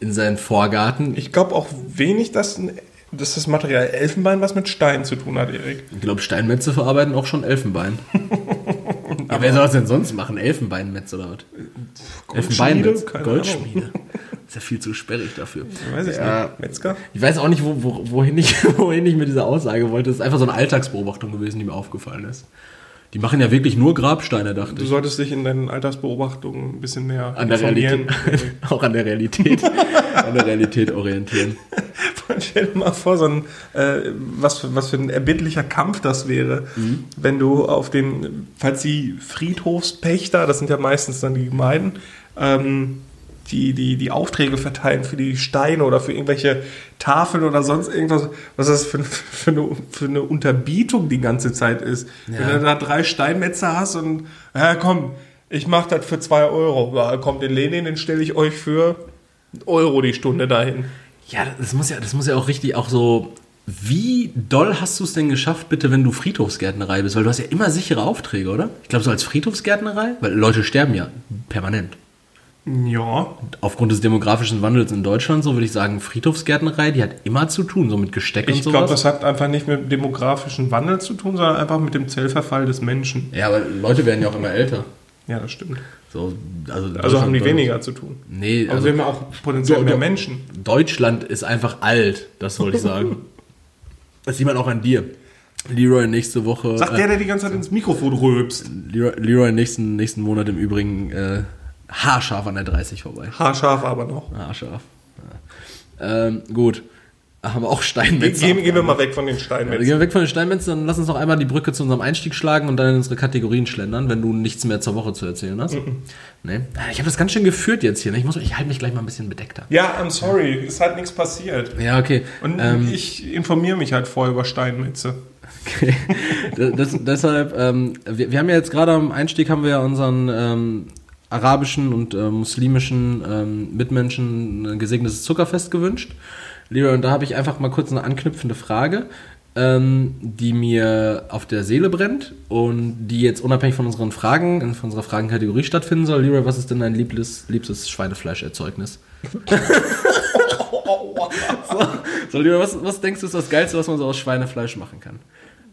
in seinen Vorgarten. Ich glaube auch wenig, dass ein dass das Material Elfenbein was mit Stein zu tun hat, Erik. Ich glaube, Steinmetze verarbeiten auch schon Elfenbein. ja, wer soll das denn sonst machen? Elfenbeinmetz oder was? Elfenbeinmetz? Goldschmiede. ist ja viel zu sperrig dafür. Weiß ich ja, nicht. Metzger? Ich weiß auch nicht, wo, wo, wohin, ich, wohin ich mit dieser Aussage wollte. Das ist einfach so eine Alltagsbeobachtung gewesen, die mir aufgefallen ist. Die machen ja wirklich nur Grabsteine, dachte ich. Du solltest dich in deinen Alltagsbeobachtungen ein bisschen mehr an der Realität, auch an der Realität, an der Realität orientieren. Stell dir mal vor, so ein, äh, was, für, was für ein erbittlicher Kampf das wäre, mhm. wenn du auf den, falls die Friedhofspächter, das sind ja meistens dann die Gemeinden, ähm, die, die, die Aufträge verteilen für die Steine oder für irgendwelche Tafeln oder sonst irgendwas, was das für, für, eine, für eine Unterbietung die ganze Zeit ist. Ja. Wenn du da drei Steinmetzer hast und, ja komm, ich mach das für zwei Euro. Ja, kommt den Lenin, den stelle ich euch für Euro die Stunde dahin. Ja, das muss ja, das muss ja auch richtig auch so. Wie doll hast du es denn geschafft, bitte, wenn du Friedhofsgärtnerei bist? Weil du hast ja immer sichere Aufträge, oder? Ich glaube, so als Friedhofsgärtnerei, weil Leute sterben ja permanent. Ja. Aufgrund des demografischen Wandels in Deutschland, so würde ich sagen, Friedhofsgärtnerei, die hat immer zu tun, so mit Gesteck ich und sowas. Ich glaube, das hat einfach nicht mit dem demografischen Wandel zu tun, sondern einfach mit dem Zellverfall des Menschen. Ja, aber Leute werden ja auch immer älter. Ja, das stimmt. So, also, also haben die weniger zu tun. Nee, aber also, wir haben ja auch potenziell mehr Menschen. Deutschland ist einfach alt, das wollte ich sagen. das sieht man auch an dir. Leroy nächste Woche. Sagt der, der die ganze Zeit ins Mikrofon rülpst. Leroy, Leroy nächsten, nächsten Monat im Übrigen äh, haarscharf an der 30 vorbei. Haarscharf aber noch. Haarscharf. Ja. Ähm, gut. Haben auch Steinmetze. Gehen, gehen wir mal weg von den Steinmetzen. Ja, gehen wir weg von den Steinmetzen, dann lass uns noch einmal die Brücke zu unserem Einstieg schlagen und dann in unsere Kategorien schlendern, wenn du nichts mehr zur Woche zu erzählen hast. Mhm. Nee. Ich habe das ganz schön geführt jetzt hier. Ne? Ich, muss, ich halte mich gleich mal ein bisschen bedeckter. Ja, I'm sorry. Es hat nichts passiert. Ja, okay. Und ähm, ich informiere mich halt vorher über Steinmetze. Okay. das, deshalb, ähm, wir, wir, haben ja jetzt gerade am Einstieg haben wir ja unseren ähm, arabischen und äh, muslimischen ähm, Mitmenschen ein gesegnetes Zuckerfest gewünscht. Lieber, und da habe ich einfach mal kurz eine anknüpfende Frage, ähm, die mir auf der Seele brennt und die jetzt unabhängig von unseren Fragen, in unserer Fragenkategorie stattfinden soll. Leroy, was ist denn dein liebstes, liebstes Schweinefleischerzeugnis? so, so Leroy, was, was denkst du ist das Geilste, was man so aus Schweinefleisch machen kann?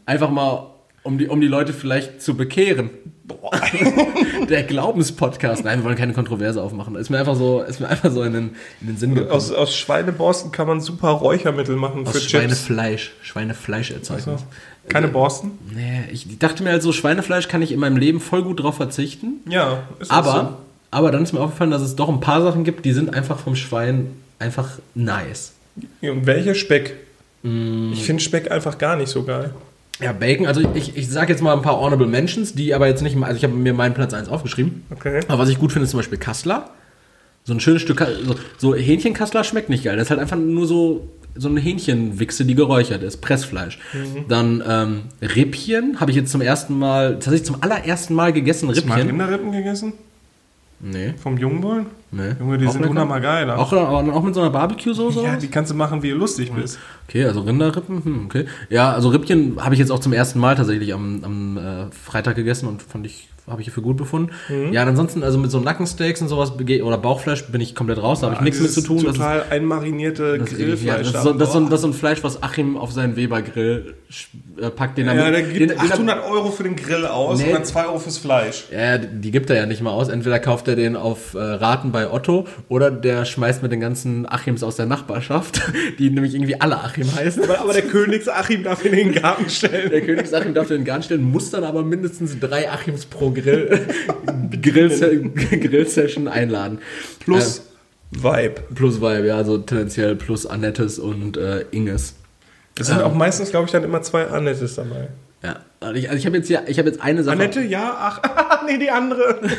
Einfach mal um die, um die Leute vielleicht zu bekehren. Der Glaubenspodcast. Nein, wir wollen keine Kontroverse aufmachen. Ist mir einfach so, ist mir einfach so in den, in den Sinn gekommen. Aus, aus Schweineborsten kann man super Räuchermittel machen aus für Schweinefleisch. Chips. Schweinefleisch erzeugen. Also, keine Borsten? Nee, ich dachte mir halt so, Schweinefleisch kann ich in meinem Leben voll gut drauf verzichten. Ja, ist aber, so. aber dann ist mir aufgefallen, dass es doch ein paar Sachen gibt, die sind einfach vom Schwein einfach nice. Und welche Speck? Mm. Ich finde Speck einfach gar nicht so geil. Ja, Bacon, also ich, ich sage jetzt mal ein paar Honorable Mentions, die aber jetzt nicht, mal- also ich habe mir meinen Platz 1 aufgeschrieben. Okay. Aber was ich gut finde, ist zum Beispiel Kassler. So ein schönes Stück, so, so Hähnchenkassler schmeckt nicht geil. Das ist halt einfach nur so, so eine Hähnchenwichse, die geräuchert ist, Pressfleisch. Mhm. Dann ähm, Rippchen habe ich jetzt zum ersten Mal, tatsächlich zum allerersten Mal gegessen, Hast du mal Rippchen. Rinderrippen gegessen? Nee, Vom Jungbullen? nee. Junge, die Auch sind unnormal geil. Auch, auch, auch mit so einer Barbecue-Soße? ja, die kannst du machen, wie du lustig bist. Okay, also Rinderrippen, hm, okay. Ja, also Rippchen habe ich jetzt auch zum ersten Mal tatsächlich am, am äh, Freitag gegessen und fand ich, habe ich für gut befunden. Mhm. Ja, ansonsten, also mit so Nackensteaks und sowas oder Bauchfleisch bin ich komplett raus, da habe ich nichts mit zu tun. Das ist- Total einmarinierte das ist, irgendwie- ja, Grillfleisch. das, ist so, das, ist so, ein- das ist so ein Fleisch, was Achim auf seinen Weber-Grill äh, packt, den ja, mit- der den, gibt den er- 800 Euro für den Grill aus Nee. und dann 2 Euro fürs Fleisch. Ja, die gibt er ja nicht mal aus. Entweder kauft er den auf äh, Raten bei Otto oder der schmeißt mit den ganzen Achims aus der Nachbarschaft, die nämlich irgendwie alle Achim heißen. Aber, aber der Königsachim darf ihn in den Garten stellen. Der Königsachim darf den Garn stellen, muss dann aber mindestens drei Achims pro Grill, Grill, Grill-Session einladen. Plus Vibe. Äh, plus Vibe, ja, also tendenziell plus Annettes und äh, Inges. Es sind Ähm. auch meistens, glaube ich, dann immer zwei Annettes dabei. Ja, also ich, also ich habe jetzt ich habe jetzt eine Sache. Annette, ja, ach, nee, die andere.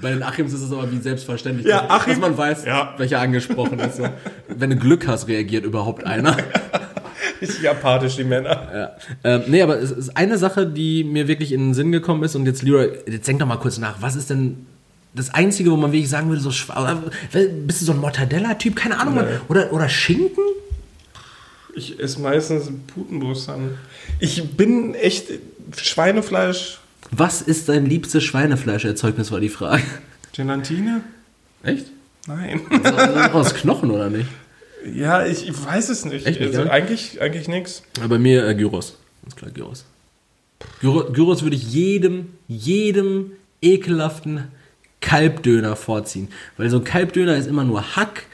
Bei den Achims ist es aber wie selbstverständlich, Ja, dass, Achim- dass man weiß, Ja. welcher angesprochen ist. Wenn du Glück hast, reagiert überhaupt einer. Richtig apathisch, die Männer. Ja. Ähm, nee, aber es ist eine Sache, die mir wirklich in den Sinn gekommen ist und jetzt Leroy, jetzt denk doch mal kurz nach, was ist denn das Einzige, wo man wirklich sagen würde, so oder, bist du so ein Mortadella-Typ? Keine Ahnung, Nee. oder, oder Schinken? Ich esse meistens Putenbrust an. Ich bin echt Schweinefleisch, Was ist dein liebstes Schweinefleischerzeugnis, war die Frage. Gelatine? Echt? Nein. Also, aus Knochen oder nicht? Ja, ich, ich weiß es nicht. Echt nicht, also ja? eigentlich, eigentlich nix. Aber bei mir äh, Gyros. Ganz klar, Gyros. Gyro, Gyros würde ich jedem, jedem ekelhaften Kalbdöner vorziehen. Weil so ein Kalbdöner ist immer nur Hack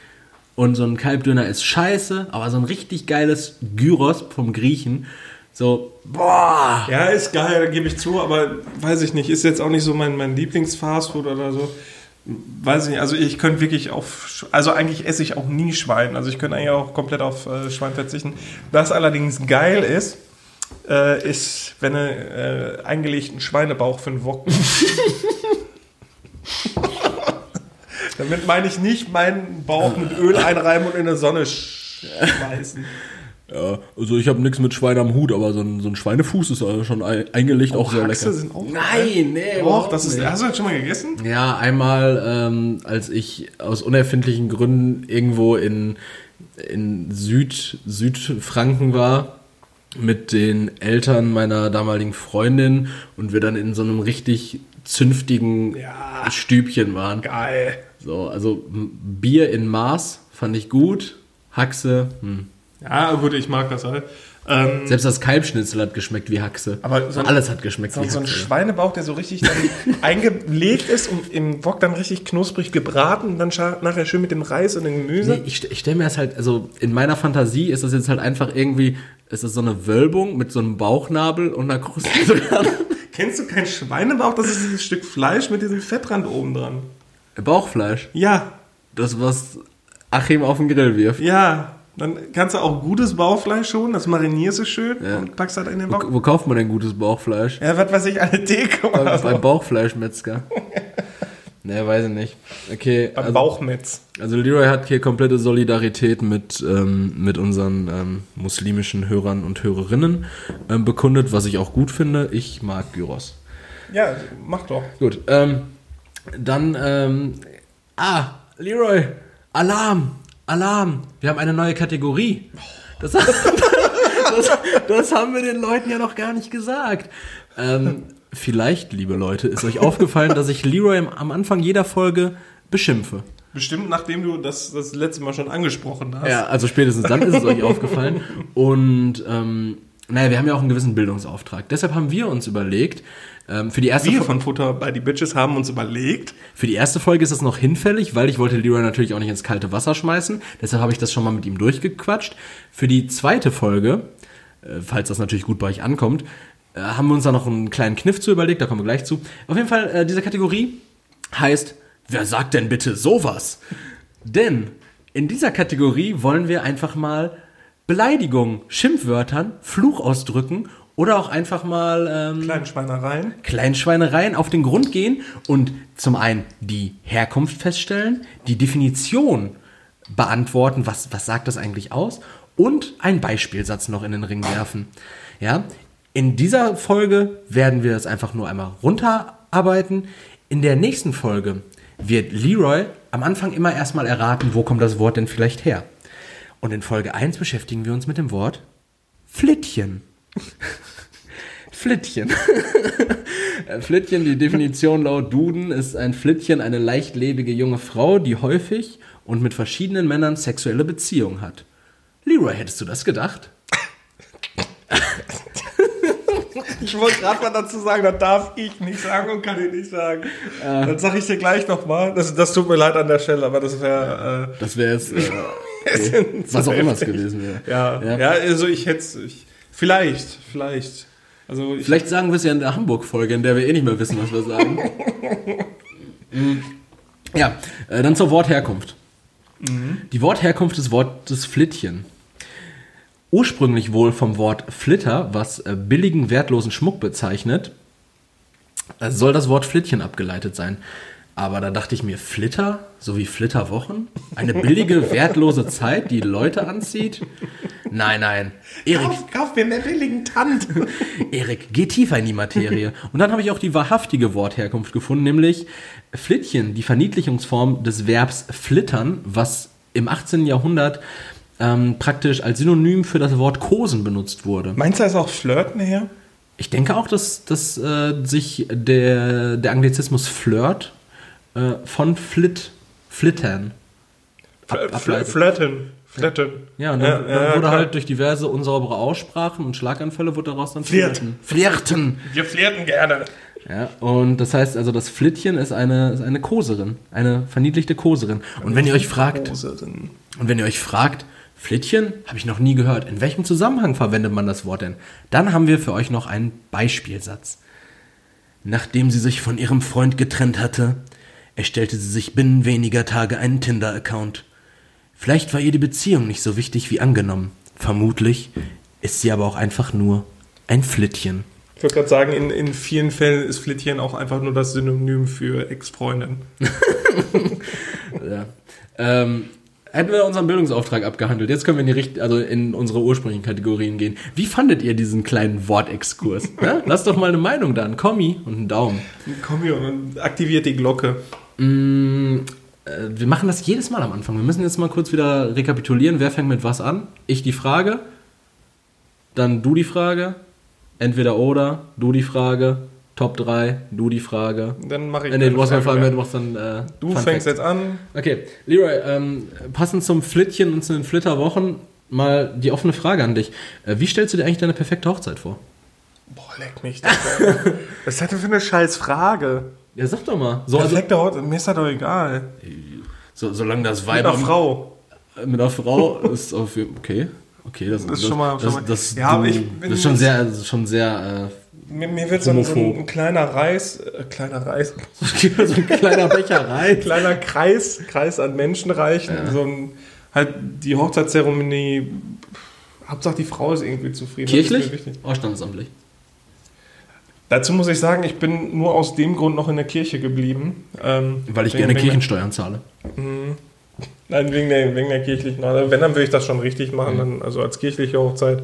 und so ein Kalbdöner ist scheiße, aber so ein richtig geiles Gyros vom Griechen, so, boah! Ja, ist geil, da gebe ich zu, aber weiß ich nicht, ist jetzt auch nicht so mein, mein Lieblingsfastfood oder so. Weiß ich nicht, also ich könnte wirklich auf, also eigentlich esse ich auch nie Schwein, also ich könnte eigentlich auch komplett auf äh, Schwein verzichten. Was allerdings geil ist, äh, ist, wenn du äh, eingelegten Schweinebauch für einen Wok. Damit meine ich nicht meinen Bauch mit Öl einreiben und in der Sonne schmeißen. Ja, also ich habe nichts mit Schwein am Hut, aber so ein, so ein Schweinefuß ist äh, schon ei- eingelegt auch sehr Haxe lecker. sind auch Nein, nee, Doch, das ist. nicht. Hast du das schon mal gegessen? Ja, einmal, ähm, als ich aus unerfindlichen Gründen irgendwo in, in Süd, Südfranken war mit den Eltern meiner damaligen Freundin und wir dann in so einem richtig zünftigen Ja. Stübchen waren. Geil. So, also Bier in Maß fand ich gut. Haxe, hm. Ja, gut, ich mag das halt. Ähm, selbst das Kalbschnitzel hat geschmeckt wie Haxe. Aber so ein- alles hat geschmeckt so, wie so ein Haxe. Schweinebauch, der so richtig dann eingelegt ist und im Wok dann richtig knusprig gebraten und dann nachher schön mit dem Reis und dem Gemüse. Nee, ich, ich stelle mir das halt, also in meiner Fantasie ist das jetzt halt einfach irgendwie, es ist so eine Wölbung mit so einem Bauchnabel und einer Kruste dran. Kennst du keinen Schweinebauch? Das ist dieses Stück Fleisch mit diesem Fettrand oben dran. Bauchfleisch. Ja, Das, was Achim auf den Grill wirft. ja. Dann kannst du auch gutes Bauchfleisch holen, das marinierst du schön Ja. und packst halt in den Wo, Wok. wo kauft man denn gutes Bauchfleisch? Ja, was weiß ich, eine Deko oder Beim, so. beim Bauchfleischmetzger. ne, weiß ich nicht. Okay, Beim also, Bauchmetz. also Leroy hat hier komplette Solidarität mit, ähm, mit unseren ähm, muslimischen Hörern und Hörerinnen ähm, bekundet, was ich auch gut finde. Ich mag Gyros. Ja, mach doch. Gut, ähm, dann, ähm, ah, Leroy, Alarm, Alarm, wir haben eine neue Kategorie. Das, das, das haben wir den Leuten ja noch gar nicht gesagt. Ähm, vielleicht, liebe Leute, ist euch aufgefallen, dass ich Leroy am- Anfang jeder Folge beschimpfe. Bestimmt, nachdem du das das letzte Mal schon angesprochen hast. Ja, also spätestens dann ist es euch aufgefallen. Und ähm, naja, wir haben ja auch einen gewissen Bildungsauftrag. Deshalb haben wir uns überlegt, ähm, für die erste Wir Fo- von Futter bei die Bitches haben uns überlegt, Für die erste Folge ist es noch hinfällig, weil ich wollte Leroy natürlich auch nicht ins kalte Wasser schmeißen. Deshalb habe ich das schon mal mit ihm durchgequatscht. Für die zweite Folge, äh, falls das natürlich gut bei euch ankommt, äh, haben wir uns da noch einen kleinen Kniff zu überlegt, da kommen wir gleich zu. Auf jeden Fall, äh, diese Kategorie heißt, wer sagt denn bitte sowas? Denn in dieser Kategorie wollen wir einfach mal Beleidigungen, Schimpfwörtern, Fluchausdrücken oder auch einfach mal ähm, Kleinschweinereien. Kleinschweinereien auf den Grund gehen und zum einen die Herkunft feststellen, die Definition beantworten, was, was sagt das eigentlich aus und einen Beispielsatz noch in den Ring werfen. Ja, in dieser Folge werden wir es einfach nur einmal runterarbeiten. In der nächsten Folge wird Leroy am Anfang immer erstmal erraten, wo kommt das Wort denn vielleicht her. Und in Folge 1 beschäftigen wir uns mit dem Wort Flittchen. Flittchen. Flittchen, die Definition laut Duden ist ein Flittchen eine leichtlebige junge Frau, die häufig und mit verschiedenen Männern sexuelle Beziehungen hat. Leroy, hättest du das gedacht? Ich wollte gerade mal dazu sagen, das darf ich nicht sagen und kann ich nicht sagen. Äh, Dann sage ich dir gleich nochmal. Das, das tut mir leid an der Stelle, aber das wäre. Äh, das wäre jetzt. Äh, okay. was auch immer es gewesen wäre. Ja, ja, ja. also ich hätte ich, Vielleicht, vielleicht. Also vielleicht sagen wir es ja in der Hamburg-Folge, in der wir eh nicht mehr wissen, was wir sagen. Mhm. ja, äh, dann zur Wortherkunft. Mhm. Die Wortherkunft des Wortes Flittchen ursprünglich wohl vom Wort Flitter, was äh, billigen, wertlosen Schmuck bezeichnet, äh, soll das Wort Flittchen abgeleitet sein. Aber da dachte ich mir, Flitter, so wie Flitterwochen? Eine billige, wertlose Zeit, die Leute anzieht? Nein, nein. Erik, kauf, kauf mir einen billigen Tand. Erik, geh tiefer in die Materie. Und dann habe ich auch die wahrhaftige Wortherkunft gefunden, nämlich Flittchen, die Verniedlichungsform des Verbs flittern, was im 18. Jahrhundert ähm, praktisch als Synonym für das Wort Kosen benutzt wurde. Meinst du, da ist auch Flirten her? Ich denke auch, dass, dass äh, sich der, der Anglizismus Flirt äh, von Flit, Flittern ab, ableitet. Flirten. Flirten. Ja, und dann, ja, dann ja, wurde klar. halt durch diverse unsaubere Aussprachen und Schlaganfälle wurde daraus dann Flirten. Flirten. Wir flirten gerne. Ja, und das heißt also, das Flittchen ist eine, ist eine Koserin, eine verniedlichte Koserin. Und wenn ihr euch fragt, Koserin. und wenn ihr euch fragt, Flittchen? Habe ich noch nie gehört. In welchem Zusammenhang verwendet man das Wort denn? Dann haben wir für euch noch einen Beispielsatz. Nachdem sie sich von ihrem Freund getrennt hatte, erstellte sie sich binnen weniger Tage einen Tinder-Account. Vielleicht war ihr die Beziehung nicht so wichtig wie angenommen. Vermutlich ist sie aber auch einfach nur ein Flittchen. Ich würde gerade sagen, in, in vielen Fällen ist Flittchen auch einfach nur das Synonym für Ex-Freundin. ja. Ähm, hätten wir unseren Bildungsauftrag abgehandelt. Jetzt können wir in die Richt also in unsere ursprünglichen Kategorien gehen. Wie fandet ihr diesen kleinen Wortexkurs? ja? Lasst doch mal eine Meinung da, ein Kommi und einen Daumen. Ein Kommi und aktiviert die Glocke. Mm, äh, wir machen das jedes Mal am Anfang. Wir müssen jetzt mal kurz wieder rekapitulieren. Wer fängt mit was an? Ich die Frage, dann du die Frage, entweder oder, du die Frage, Top 3, du die Frage. Dann mache ich. Äh, nee, du ja vor allem, du machst dann. Äh, du Fun fängst Fact. jetzt an. Okay, Leroy, ähm, passend zum Flittchen und zu den Flitterwochen mal die offene Frage an dich. Äh, wie stellst du dir eigentlich deine perfekte Hochzeit vor? Boah, leck mich. Das, Was ist das denn für eine scheiß Frage? Ja, sag doch mal. So, perfekte also, Hochzeit, mir ist das doch egal. So, solange das Weib. Mit einer Frau. Äh, mit einer Frau ist auf okay. Okay, das, das ist schon mal. Das, schon mal. das, ja, du, das ist schon sehr, schon sehr äh, mir, mir wird so ein, so ein, kleiner Reis, äh, kleiner Reis, so ein kleiner Becher Reis, kleiner Kreis, Kreis an Menschen reichen, ja. so ein, halt die Hochzeitszeremonie, Hauptsache die Frau ist irgendwie zufrieden. Kirchlich? Oder standesamtlich? Dazu muss ich sagen, ich bin nur aus dem Grund noch in der Kirche geblieben. Ähm, Weil ich wegen, gerne Kirchensteuern zahle. Mh, nein, wegen der, wegen der kirchlichen. Also wenn, dann würde ich das schon richtig machen, mhm. dann, also als kirchliche Hochzeit.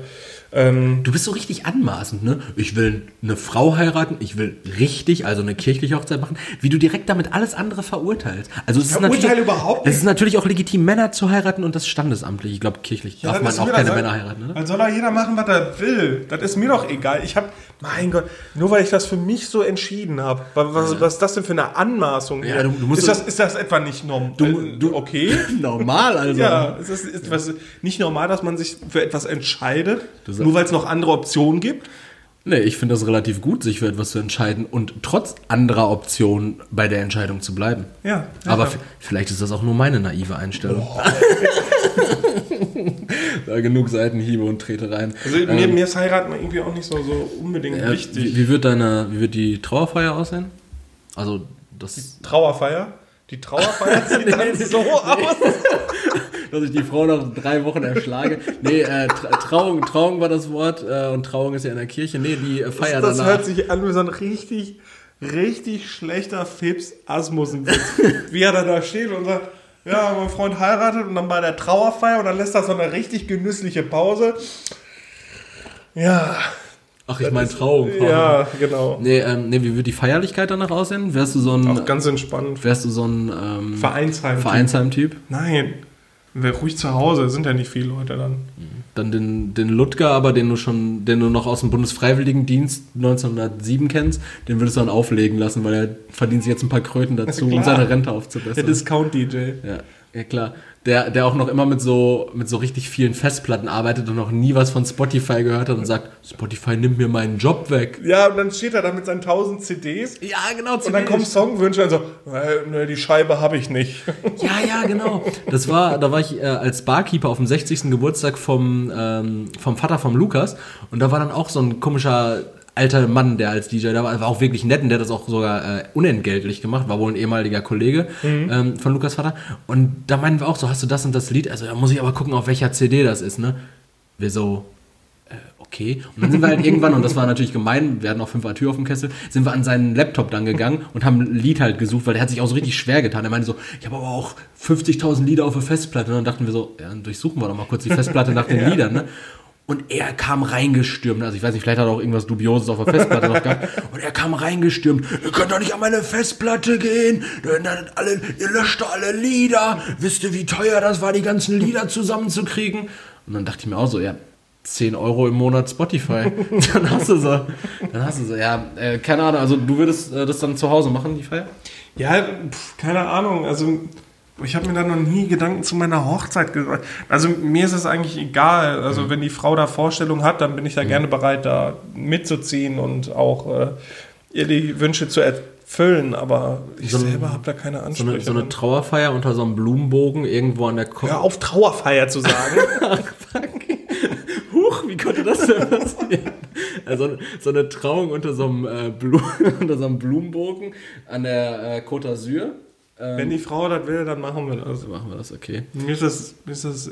Ähm, du bist so richtig anmaßend, ne? Ich will eine Frau heiraten, ich will richtig, also eine kirchliche Hochzeit machen, wie du direkt damit alles andere verurteilst. Also es ist, natürlich, überhaupt nicht. es ist natürlich auch legitim, Männer zu heiraten und das standesamtlich. Ich glaube, kirchlich ja, darf man auch keine soll, Männer heiraten, ne? Dann soll auch jeder machen, was er will. Das ist mir doch egal. Ich habe, mein Gott, nur weil ich das für mich so entschieden habe. Was, was ist das denn für eine Anmaßung? Ja, du, du musst ist, das, ist das etwa nicht normal? Du, du, okay? normal, also. Ja, ist das ist nicht normal, dass man sich für etwas entscheidet? Nur weil es noch andere Optionen gibt? Nee, ich finde das relativ gut, sich für etwas zu entscheiden und trotz anderer Optionen bei der Entscheidung zu bleiben. Ja. ja Aber ja. vielleicht ist das auch nur meine naive Einstellung. da genug Seitenhiebe und Tretereien. Also mir, ähm, mir ist Heiraten irgendwie auch nicht so, so unbedingt äh, wichtig. Wie, wie, wird deine, wie wird die Trauerfeier aussehen? Also das. Die Trauerfeier? Die Trauerfeier sieht dann so aus. dass ich die Frau nach drei Wochen erschlage. Nee, äh, Trauung, Trauung war das Wort äh, und Trauung ist ja in der Kirche. Nee, die äh, feiern das, das danach. Das hört sich an wie so ein richtig, richtig schlechter Fips Asmussen. wie er da steht und sagt, ja, mein Freund heiratet und dann bei der Trauerfeier und dann lässt er so eine richtig genüssliche Pause. Ja. Ach, ich meine Trauung. Ja, genau. Nee, ähm, nee, wie wird die Feierlichkeit danach aussehen? Wärst du so ein. Auch ganz entspannt. Wärst du so ein ähm, Vereinsheim-Typ? Vereinsheim-Typ? Nein. Wäre ruhig zu Hause, sind ja nicht viele Leute dann. Dann den, den Ludger, aber den du schon, den du noch aus dem Bundesfreiwilligendienst 1907 kennst, den würdest du dann auflegen lassen, weil er verdient sich jetzt ein paar Kröten dazu, um seine Rente aufzubessern. Der Discount-DJ. Ja. Ja, klar. Der, der auch noch immer mit so, mit so richtig vielen Festplatten arbeitet und noch nie was von Spotify gehört hat und sagt, Spotify nimmt mir meinen Job weg. Ja, und dann steht er da mit seinen 1000 CDs. Ja, genau. Und dann kommen Songwünsche und so, ne, die Scheibe habe ich nicht. Ja, ja, genau. Das war, da war ich äh, als Barkeeper auf dem 60. Geburtstag vom, ähm, vom Vater vom Lukas und da war dann auch so ein komischer alter Mann, der als DJ da war, war auch wirklich nett und der hat das auch sogar äh, unentgeltlich gemacht, war wohl ein ehemaliger Kollege mhm. ähm, von Lukas Vater. Und da meinen wir auch so, hast du das und das Lied? Also da muss ich aber gucken, auf welcher CD das ist, ne? Wir so, äh, okay. Und dann sind wir halt irgendwann, und das war natürlich gemein, wir hatten auch fünf Tür auf dem Kessel, sind wir an seinen Laptop dann gegangen und haben ein Lied halt gesucht, weil der hat sich auch so richtig schwer getan. Er meinte so, ich habe aber auch 50.000 Lieder auf der Festplatte. Und dann dachten wir so, ja, dann durchsuchen wir doch mal kurz die Festplatte nach den ja. Liedern, ne? Und er kam reingestürmt. Also ich weiß nicht, vielleicht hat er auch irgendwas Dubioses auf der Festplatte noch gehabt. Und er kam reingestürmt. Ihr könnt doch nicht an meine Festplatte gehen. Alle, ihr löscht doch alle Lieder. Wisst ihr, wie teuer das war, die ganzen Lieder zusammenzukriegen? Und dann dachte ich mir auch so, ja, 10 Euro im Monat Spotify. dann hast du so, dann hast du so, ja, äh, keine Ahnung, also du würdest äh, das dann zu Hause machen, die Feier? Ja, pf, keine Ahnung, also ich habe mir da noch nie Gedanken zu meiner Hochzeit gemacht. Also mir ist es eigentlich egal. Also mhm. wenn die Frau da Vorstellungen hat, dann bin ich da mhm. gerne bereit, da mitzuziehen und auch äh, ihr die Wünsche zu erfüllen. Aber ich so selber habe da keine Ansprüche. So eine, so eine, Trauerfeier unter so einem Blumenbogen irgendwo an der Kopf. Hör auf, Trauerfeier zu sagen. Huch, wie konnte das denn passieren? Also so eine Trauung unter so einem, äh, Blumen, unter so einem Blumenbogen an der äh, Côte d'Azur. Ähm, Wenn die Frau das will, dann machen wir das. Machen wir das, okay. Mir ist das, mir ist das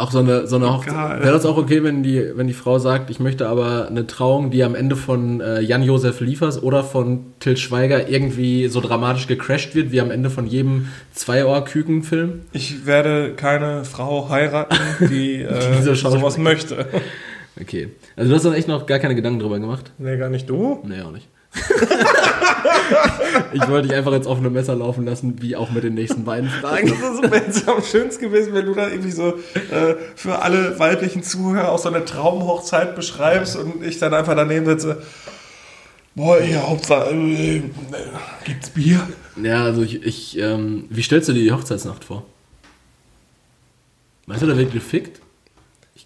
auch so eine, so eine Hochzeit. Wäre das auch okay, wenn die, wenn die Frau sagt, ich möchte aber eine Trauung, die am Ende von äh, Jan-Josef Liefers oder von Till Schweiger irgendwie so dramatisch gecrashed wird, wie am Ende von jedem Zwei-Ohr-Küken-Film? Ich werde keine Frau heiraten, die äh, sowas möchte. Okay. Also du hast dann echt noch gar keine Gedanken drüber gemacht? Nee, gar nicht du? Nee, auch nicht. Ich wollte dich einfach ins offene Messer laufen lassen, wie auch mit den nächsten beiden Fragen. Das ist am schönsten gewesen, wenn du da irgendwie so äh, für alle weiblichen Zuhörer auch so eine Traumhochzeit beschreibst und ich dann einfach daneben sitze. Boah, ja, Hauptsache, äh, gibt's Bier? Ja, also ich, ich ähm, wie stellst du dir die Hochzeitsnacht vor? Meinst du, da wird gefickt?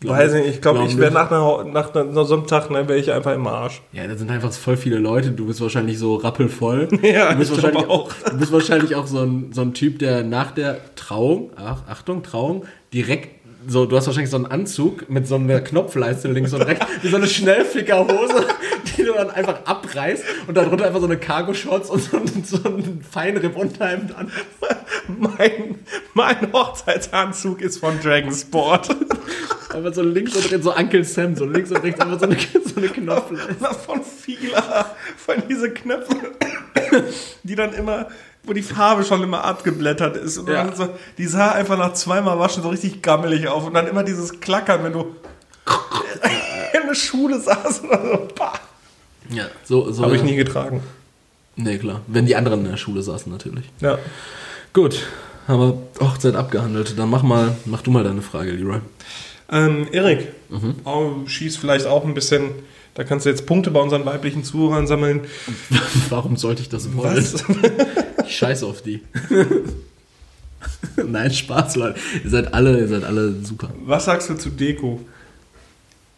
Ich glaub, Weiß nicht, ich glaube, glaub, ich wäre nach, einer, nach, nach so einem Tag, ne, wäre ich einfach im Arsch. Ja, da sind einfach voll viele Leute, du bist wahrscheinlich so rappelvoll. ja, du bist ich wahrscheinlich auch. Du bist wahrscheinlich auch so ein, so ein Typ, der nach der Trauung, ach, Achtung, Trauung, direkt so, du hast wahrscheinlich so einen Anzug mit so einer Knopfleiste links und rechts, wie so eine Schnellfickerhose, die du dann einfach abreißt und darunter einfach so eine Cargo-Shorts und so, so ein Feinripp-Unterhemd an. Mein, mein Hochzeitsanzug ist von Dragon Sport. Einfach so links und rechts, so Uncle Sam, so links und rechts einfach so eine, so eine Knopfleiste. Von vieler, von diese Knöpfe, die dann immer wo die Farbe schon immer abgeblättert ist. Und ja. so, die sah einfach nach zweimal Waschen so richtig gammelig auf. Und dann immer dieses Klackern, wenn du in der Schule saß oder so. Bah. Ja, so. so Habe ich nie getragen. Nee, klar. Wenn die anderen in der Schule saßen, natürlich. Ja. Gut, haben wir Hochzeit abgehandelt. Dann mach mal, mach du mal deine Frage, Leroy. Ähm, Erik, mhm. oh, schieß vielleicht auch ein bisschen da kannst du jetzt Punkte bei unseren weiblichen Zuhörern sammeln. Warum sollte ich das wollen? Was? Ich scheiße auf die. Nein, Spaß, Leute. Ihr seid alle, ihr seid alle super. Was sagst du zu Deko?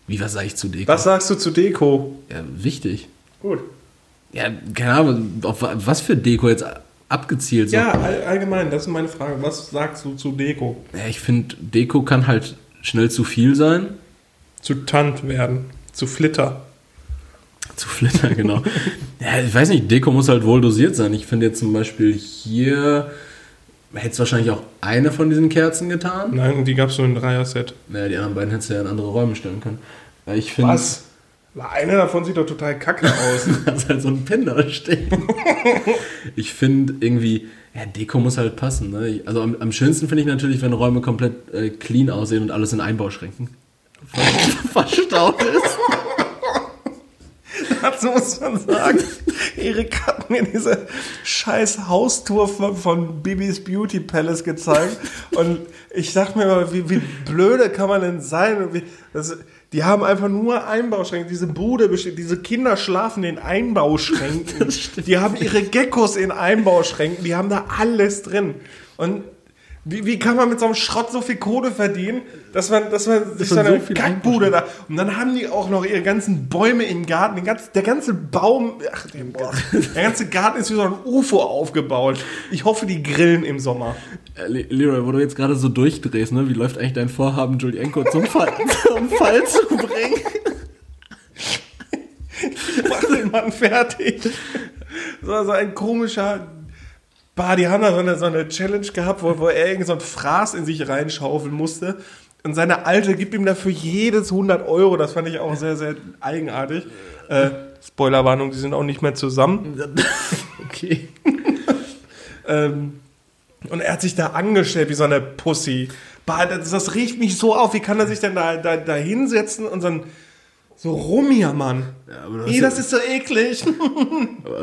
Wie, was sag ich zu Deko? Was sagst du zu Deko? Ja, wichtig. Gut. Ja, keine Ahnung, auf was für Deko jetzt abgezielt so. Ja, all, allgemein, das ist meine Frage. Was sagst du zu Deko? Ja, ich finde, Deko kann halt schnell zu viel sein. Zu tant werden. Zu Flitter. Zu Flitter, genau. Ja, ich weiß nicht, Deko muss halt wohl dosiert sein. Ich finde jetzt zum Beispiel hier, hättest wahrscheinlich auch eine von diesen Kerzen getan. Nein, die gab es nur in Dreier-Set. Naja, die anderen beiden hättest du ja in andere Räume stellen können. Weil Ich finde, Was? Eine davon sieht doch total kacke aus. da ist halt so ein Pin da stehen. ich finde irgendwie, ja, Deko muss halt passen. Ne? Also am, am schönsten finde ich natürlich, wenn Räume komplett äh, clean aussehen und alles in Einbauschränken verstaut ist. Dazu muss man sagen, Erik hat mir diese scheiß Haustour von, von Bibis Beauty Palace gezeigt. Und ich dachte mir immer, wie, wie blöde kann man denn sein? Wie, das, die haben einfach nur Einbauschränke. Diese Bude besteht, diese Kinder schlafen in Einbauschränken. Die haben ihre Geckos in Einbauschränken. Die haben da alles drin. Und wie, wie kann man mit so einem Schrott so viel Kohle verdienen, dass man, dass man sich so eine so Kackbude da. Und dann haben die auch noch ihre ganzen Bäume im Garten. Den ganzen, der ganze Baum, ach, der, der ganze Garten ist wie so ein UFO aufgebaut. Ich hoffe, die grillen im Sommer. Äh, Le- Leroy, wo du jetzt gerade so durchdrehst, ne? wie läuft eigentlich dein Vorhaben, Julienko zum Fall, zum Fall zu bringen? Ich mach den Mann fertig. So, so ein komischer. Bah, die haben da so eine, so eine Challenge gehabt, wo, wo er irgend so ein Fraß in sich reinschaufeln musste. Und seine Alte gibt ihm dafür jedes 100 Euro. Das fand ich auch sehr, sehr eigenartig. Äh, Spoilerwarnung, die sind auch nicht mehr zusammen. Okay. Ähm, und er hat sich da angestellt wie so eine Pussy. Bah, das, das riecht mich so auf. Wie kann er sich denn da, da, da hinsetzen und so, ein, so rumjammern? Ja, aber du hast Ih, ja- das ist so eklig.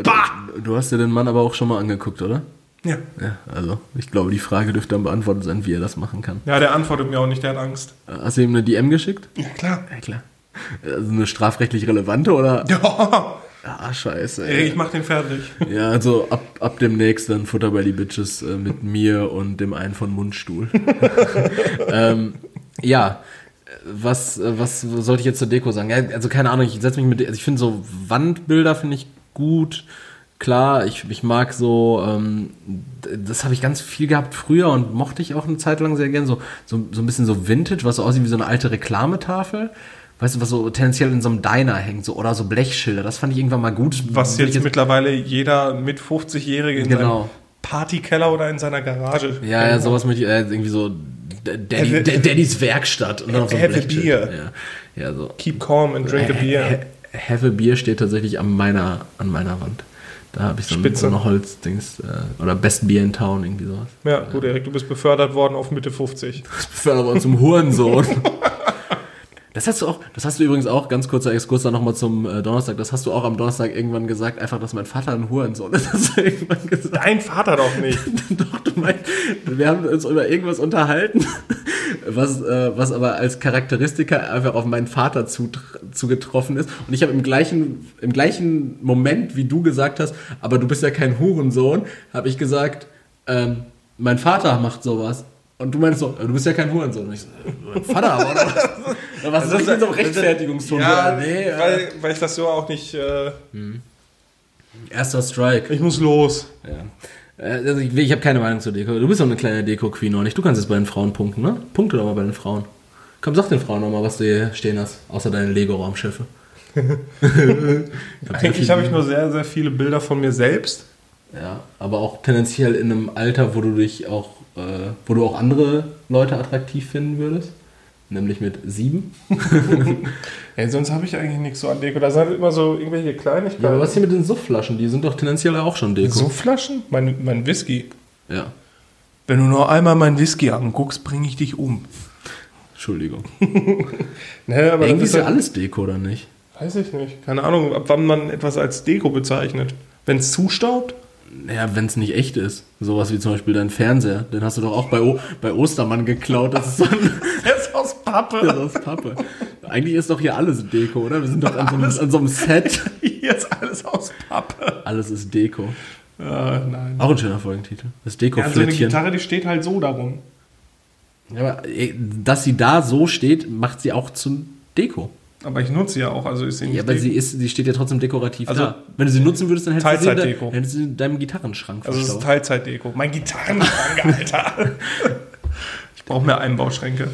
Du, du hast dir den Mann aber auch schon mal angeguckt, oder? Ja. Ja, also ich glaube, die Frage dürfte dann beantwortet sein, wie er das machen kann. ja, der antwortet mir auch nicht, der hat Angst. Hast du ihm eine DM geschickt? Ja, klar. Ja, klar. Also eine strafrechtlich relevante oder? Ja, Ah, scheiße. ey, Ey. ich mach den fertig. Ja, also ab, ab demnächst dann Futter bei die Bitches äh, mit mir und dem einen von Mundstuhl. ähm, ja, was, äh, was sollte ich jetzt zur Deko sagen? Ja, also keine Ahnung, ich setze mich mit, also ich finde so Wandbilder finde ich gut. Klar, ich, ich mag so, ähm, das habe ich ganz viel gehabt früher und mochte ich auch eine Zeit lang sehr gern, so, so, so ein bisschen so Vintage, was so aussieht wie so eine alte Reklametafel. Weißt du, was so tendenziell in so einem Diner hängt, so, oder so Blechschilder. Das fand ich irgendwann mal gut. Was ich jetzt, mittlerweile jeder mit 50-Jährige in Genau. seinem Partykeller oder in seiner Garage. Ja, ja, sowas ich äh, irgendwie so Daddy, Daddys Werkstatt und dann auf so Have a beer. Ja, ja, so. Keep calm and drink a beer. Ha- Have a Beer steht tatsächlich an meiner, an meiner Wand. Da habe ich so, ein, Spitze. so eine Holzdings. Äh, oder Best Beer in Town, irgendwie sowas. Ja, gut, Erik, du bist befördert worden auf Mitte 50. Das befördert uns zum Hurensohn. Das hast du auch, das hast du übrigens auch, ganz kurzer Exkurs dann nochmal zum äh, Donnerstag, das hast du auch am Donnerstag irgendwann gesagt, einfach, dass mein Vater ein Hurensohn ist. Hast irgendwann gesagt. Dein Vater doch nicht. Doch, du meinst, wir haben uns über irgendwas unterhalten, was, äh, was aber als Charakteristika einfach auf meinen Vater zugetroffen ist. Und ich habe im gleichen, im gleichen Moment, wie du gesagt hast, aber du bist ja kein Hurensohn, habe ich gesagt, ähm, mein Vater macht sowas. Und du meinst so, du bist ja kein Hurensohn. Und ich so, mein Vater aber, oder was? Das richtig in so einem das- Rechtfertigungston. Ja, nee, äh, weil, weil ich das so auch nicht. Äh, erster Strike. ich muss los. Ja. Äh, Also ich, ich habe keine Meinung zur Deko. Du bist doch eine kleine Deko-Queen, oder nicht? Du kannst jetzt bei den Frauen punkten, ne? Punkte doch mal bei den Frauen. Komm, sag den Frauen noch mal, was du hier stehen hast, außer deine Lego-Raumschiffe. Eigentlich habe ich nur sehr, sehr viele Bilder von mir selbst. Ja, aber auch tendenziell in einem Alter, wo du dich auch, äh, wo du auch andere Leute attraktiv finden würdest. Nämlich mit sieben. Ja, sonst habe ich eigentlich nichts so an Deko. Da sind halt immer so irgendwelche Kleinigkeiten. Ja, aber was hier mit den Sufflaschen? Die sind doch tendenziell auch schon Deko. so Flaschen? Mein, mein Whisky. Ja, Wenn du nur einmal meinen Whisky anguckst, bringe ich dich um. Entschuldigung. Ne, aber Irgendwie das ist ja halt- alles Deko, oder nicht? Weiß ich nicht. Keine Ahnung, ab wann man etwas als Deko bezeichnet. Wenn es zustaubt? Naja, wenn es nicht echt ist. Sowas wie zum Beispiel dein Fernseher. Den hast du doch auch bei, o bei Ostermann geklaut. Das ist so ein ist aus Pappe. Das ist aus Pappe. Eigentlich ist doch hier alles Deko, oder? Wir sind doch an so einem, an so einem Set. Hier ist alles aus Pappe. Alles ist Deko. Äh, nein. Auch ein schöner Folgentitel. Das Ja, so eine. Gitarre, die steht halt so darum. Ja, aber eh, dass sie da so steht, macht sie auch zum Deko. Aber ich nutze sie ja auch, also ist sie nicht Ja, aber Deko. sie, ist, sie steht ja trotzdem dekorativ Also, da. Wenn du sie nutzen würdest, dann hättest du sie, in, hättest du sie in deinem Gitarrenschrank Also es ist. Teilzeitdeko. Mein Gitarrenschrank, Alter. ich brauche mehr Einbauschränke.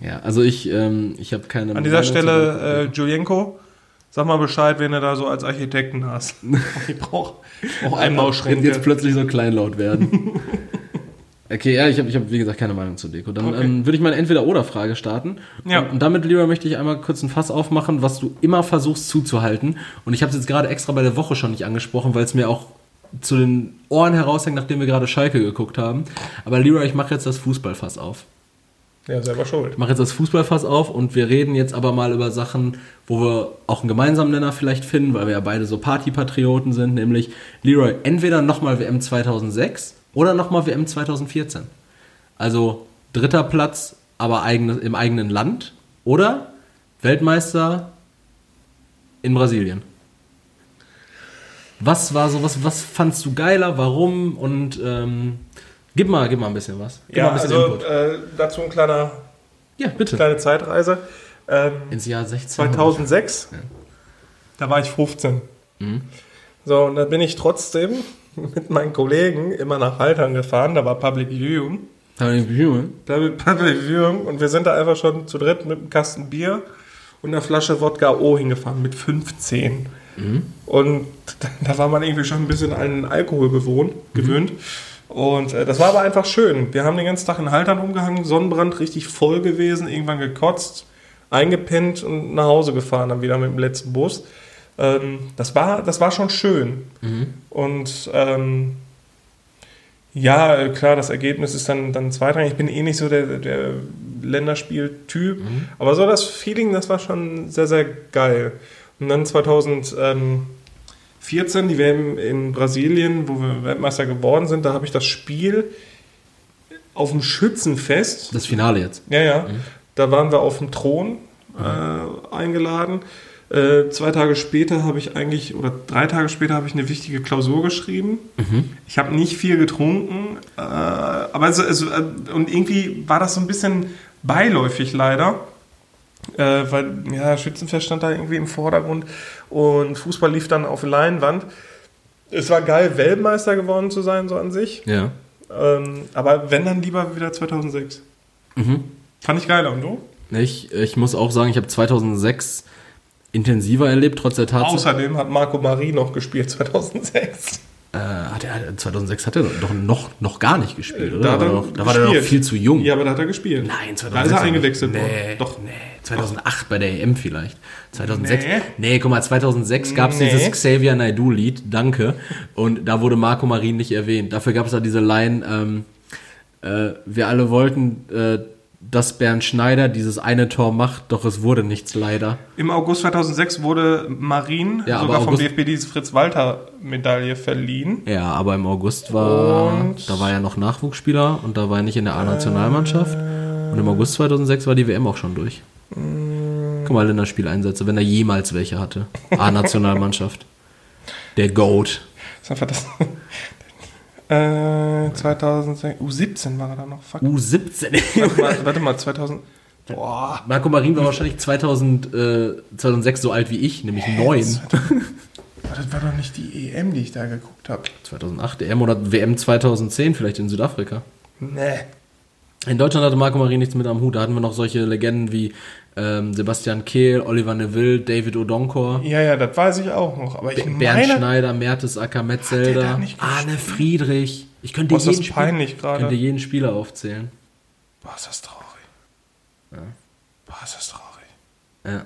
Ja, also ich, ähm, ich habe keine An dieser Meinung zu. Stelle, äh, Julienko, Sag mal Bescheid, wenn du da so als Architekten hast. Ich brauche auch Einbauschränke. Jetzt plötzlich so kleinlaut werden. Okay, ja, ich habe, ich hab, wie gesagt, keine Meinung zur Deko. Dann okay. ähm, würde ich mal eine Entweder-Oder-Frage starten. Ja. Und, und damit, lieber, möchte ich einmal kurz ein Fass aufmachen, was du immer versuchst zuzuhalten. Und ich habe es jetzt gerade extra bei der Woche schon nicht angesprochen, weil es mir auch zu den Ohren heraushängt, nachdem wir gerade Schalke geguckt haben. Aber Leroy, ich mache jetzt das Fußballfass auf. Ja, selber schuld. Ich mache jetzt das Fußballfass auf und wir reden jetzt aber mal über Sachen, wo wir auch einen gemeinsamen Nenner vielleicht finden, weil wir ja beide so Partypatrioten sind, nämlich Leroy, entweder nochmal WM 2006 oder nochmal WM 2014. Also dritter Platz, aber eigene, im eigenen Land oder Weltmeister in Brasilien. Was war so, was, was fandst du geiler, warum und ähm, gib, mal, gib mal ein bisschen was. Gib ja, bisschen also äh, dazu ein kleiner, ja, bitte. kleine Zeitreise. Ähm, Ins Jahr 16. 2006, ja. da war ich 15. Mhm. So, und da bin ich trotzdem mit meinen Kollegen immer nach Haltern gefahren, da war Public Viewing. Public Viewing? Public Viewing und wir sind da einfach schon zu dritt mit einem Kasten Bier und einer Flasche Wodka O hingefahren mit 15. Mhm. Und da war man irgendwie schon ein bisschen an Alkohol gewöhnt. Mhm. Und äh, das war aber einfach schön. Wir haben den ganzen Tag in Haltern umgehangen, Sonnenbrand richtig voll gewesen, irgendwann gekotzt, eingepennt und nach Hause gefahren, dann wieder mit dem letzten Bus. Ähm, das, war, das war schon schön. Mhm. Und ähm, ja, klar, das Ergebnis ist dann, dann zweitrangig. Ich bin eh nicht so der, der Länderspieltyp, mhm. aber so das Feeling, das war schon sehr, sehr geil. Und dann 2014, die WM in Brasilien, wo wir Weltmeister geworden sind, da habe ich das Spiel auf dem Schützenfest. Das Finale jetzt. Ja, ja. Mhm. Da waren wir auf dem Thron äh, eingeladen. Äh, zwei Tage später habe ich eigentlich, oder drei Tage später habe ich eine wichtige Klausur geschrieben. Mhm. Ich habe nicht viel getrunken, äh, aber es, es, äh, und irgendwie war das so ein bisschen beiläufig leider. Äh, weil ja, Schützenfest stand da irgendwie im Vordergrund und Fußball lief dann auf Leinwand. Es war geil, Weltmeister geworden zu sein, so an sich. Ja. Ähm, aber wenn dann lieber wieder 2006. Mhm. Fand ich geiler. Und du? Ich, ich muss auch sagen, ich habe 2006 intensiver erlebt, trotz der Tatsache. Außerdem hat Marco Marie noch gespielt 2006. Äh, hat er, 2006 hat er doch noch, noch gar nicht gespielt, oder? Da, war, noch, da war er noch viel zu jung. Ja, aber da hat er gespielt. Nein, 2006. Da ist er eingewechselt nee, worden. Doch. Nee, 2008 Doch. bei der EM vielleicht. 2006. Nee, nee guck mal, 2006 gab es nee. dieses Xavier Naidoo-Lied, danke. Und da wurde Marco Marin nicht erwähnt. Dafür gab es da diese Line, ähm, äh, wir alle wollten, äh, dass Bernd Schneider dieses eine Tor macht, doch es wurde nichts leider. Im August 2006 wurde Marin ja, sogar vom DFB diese Fritz-Walter-Medaille verliehen. Ja, aber im August war, und da war er noch Nachwuchsspieler und da war er nicht in der A-Nationalmannschaft. Äh, und im August 2006 war die WM auch schon durch. Äh, Guck mal, Länderspieleinsätze, wenn er jemals welche hatte. A-Nationalmannschaft. der Goat. Das ist einfach das, äh, 2006, U17 war er da noch. Fuck. U17? warte, mal, warte mal, 2000. Boah. Marco Marin war wahrscheinlich 2000, äh, 2006 so alt wie ich, nämlich neun. Das war doch nicht die EM, die ich da geguckt habe. 2008 EM oder WM 2010 vielleicht in Südafrika. Nee. In Deutschland hatte Marco Marin nichts mit am Hut. Da hatten wir noch solche Legenden wie ähm, Sebastian Kehl, Oliver Neville, David Odonkor. Ja, ja, das weiß ich auch noch. Aber ich Bernd meine, Schneider, Mertes Acker, Metzelder, Arne Friedrich. Ich könnte, Boah, jeden, Spiel, könnte jeden Spieler aufzählen. Boah, ist das traurig. Ja. Boah, ist das traurig. Ja.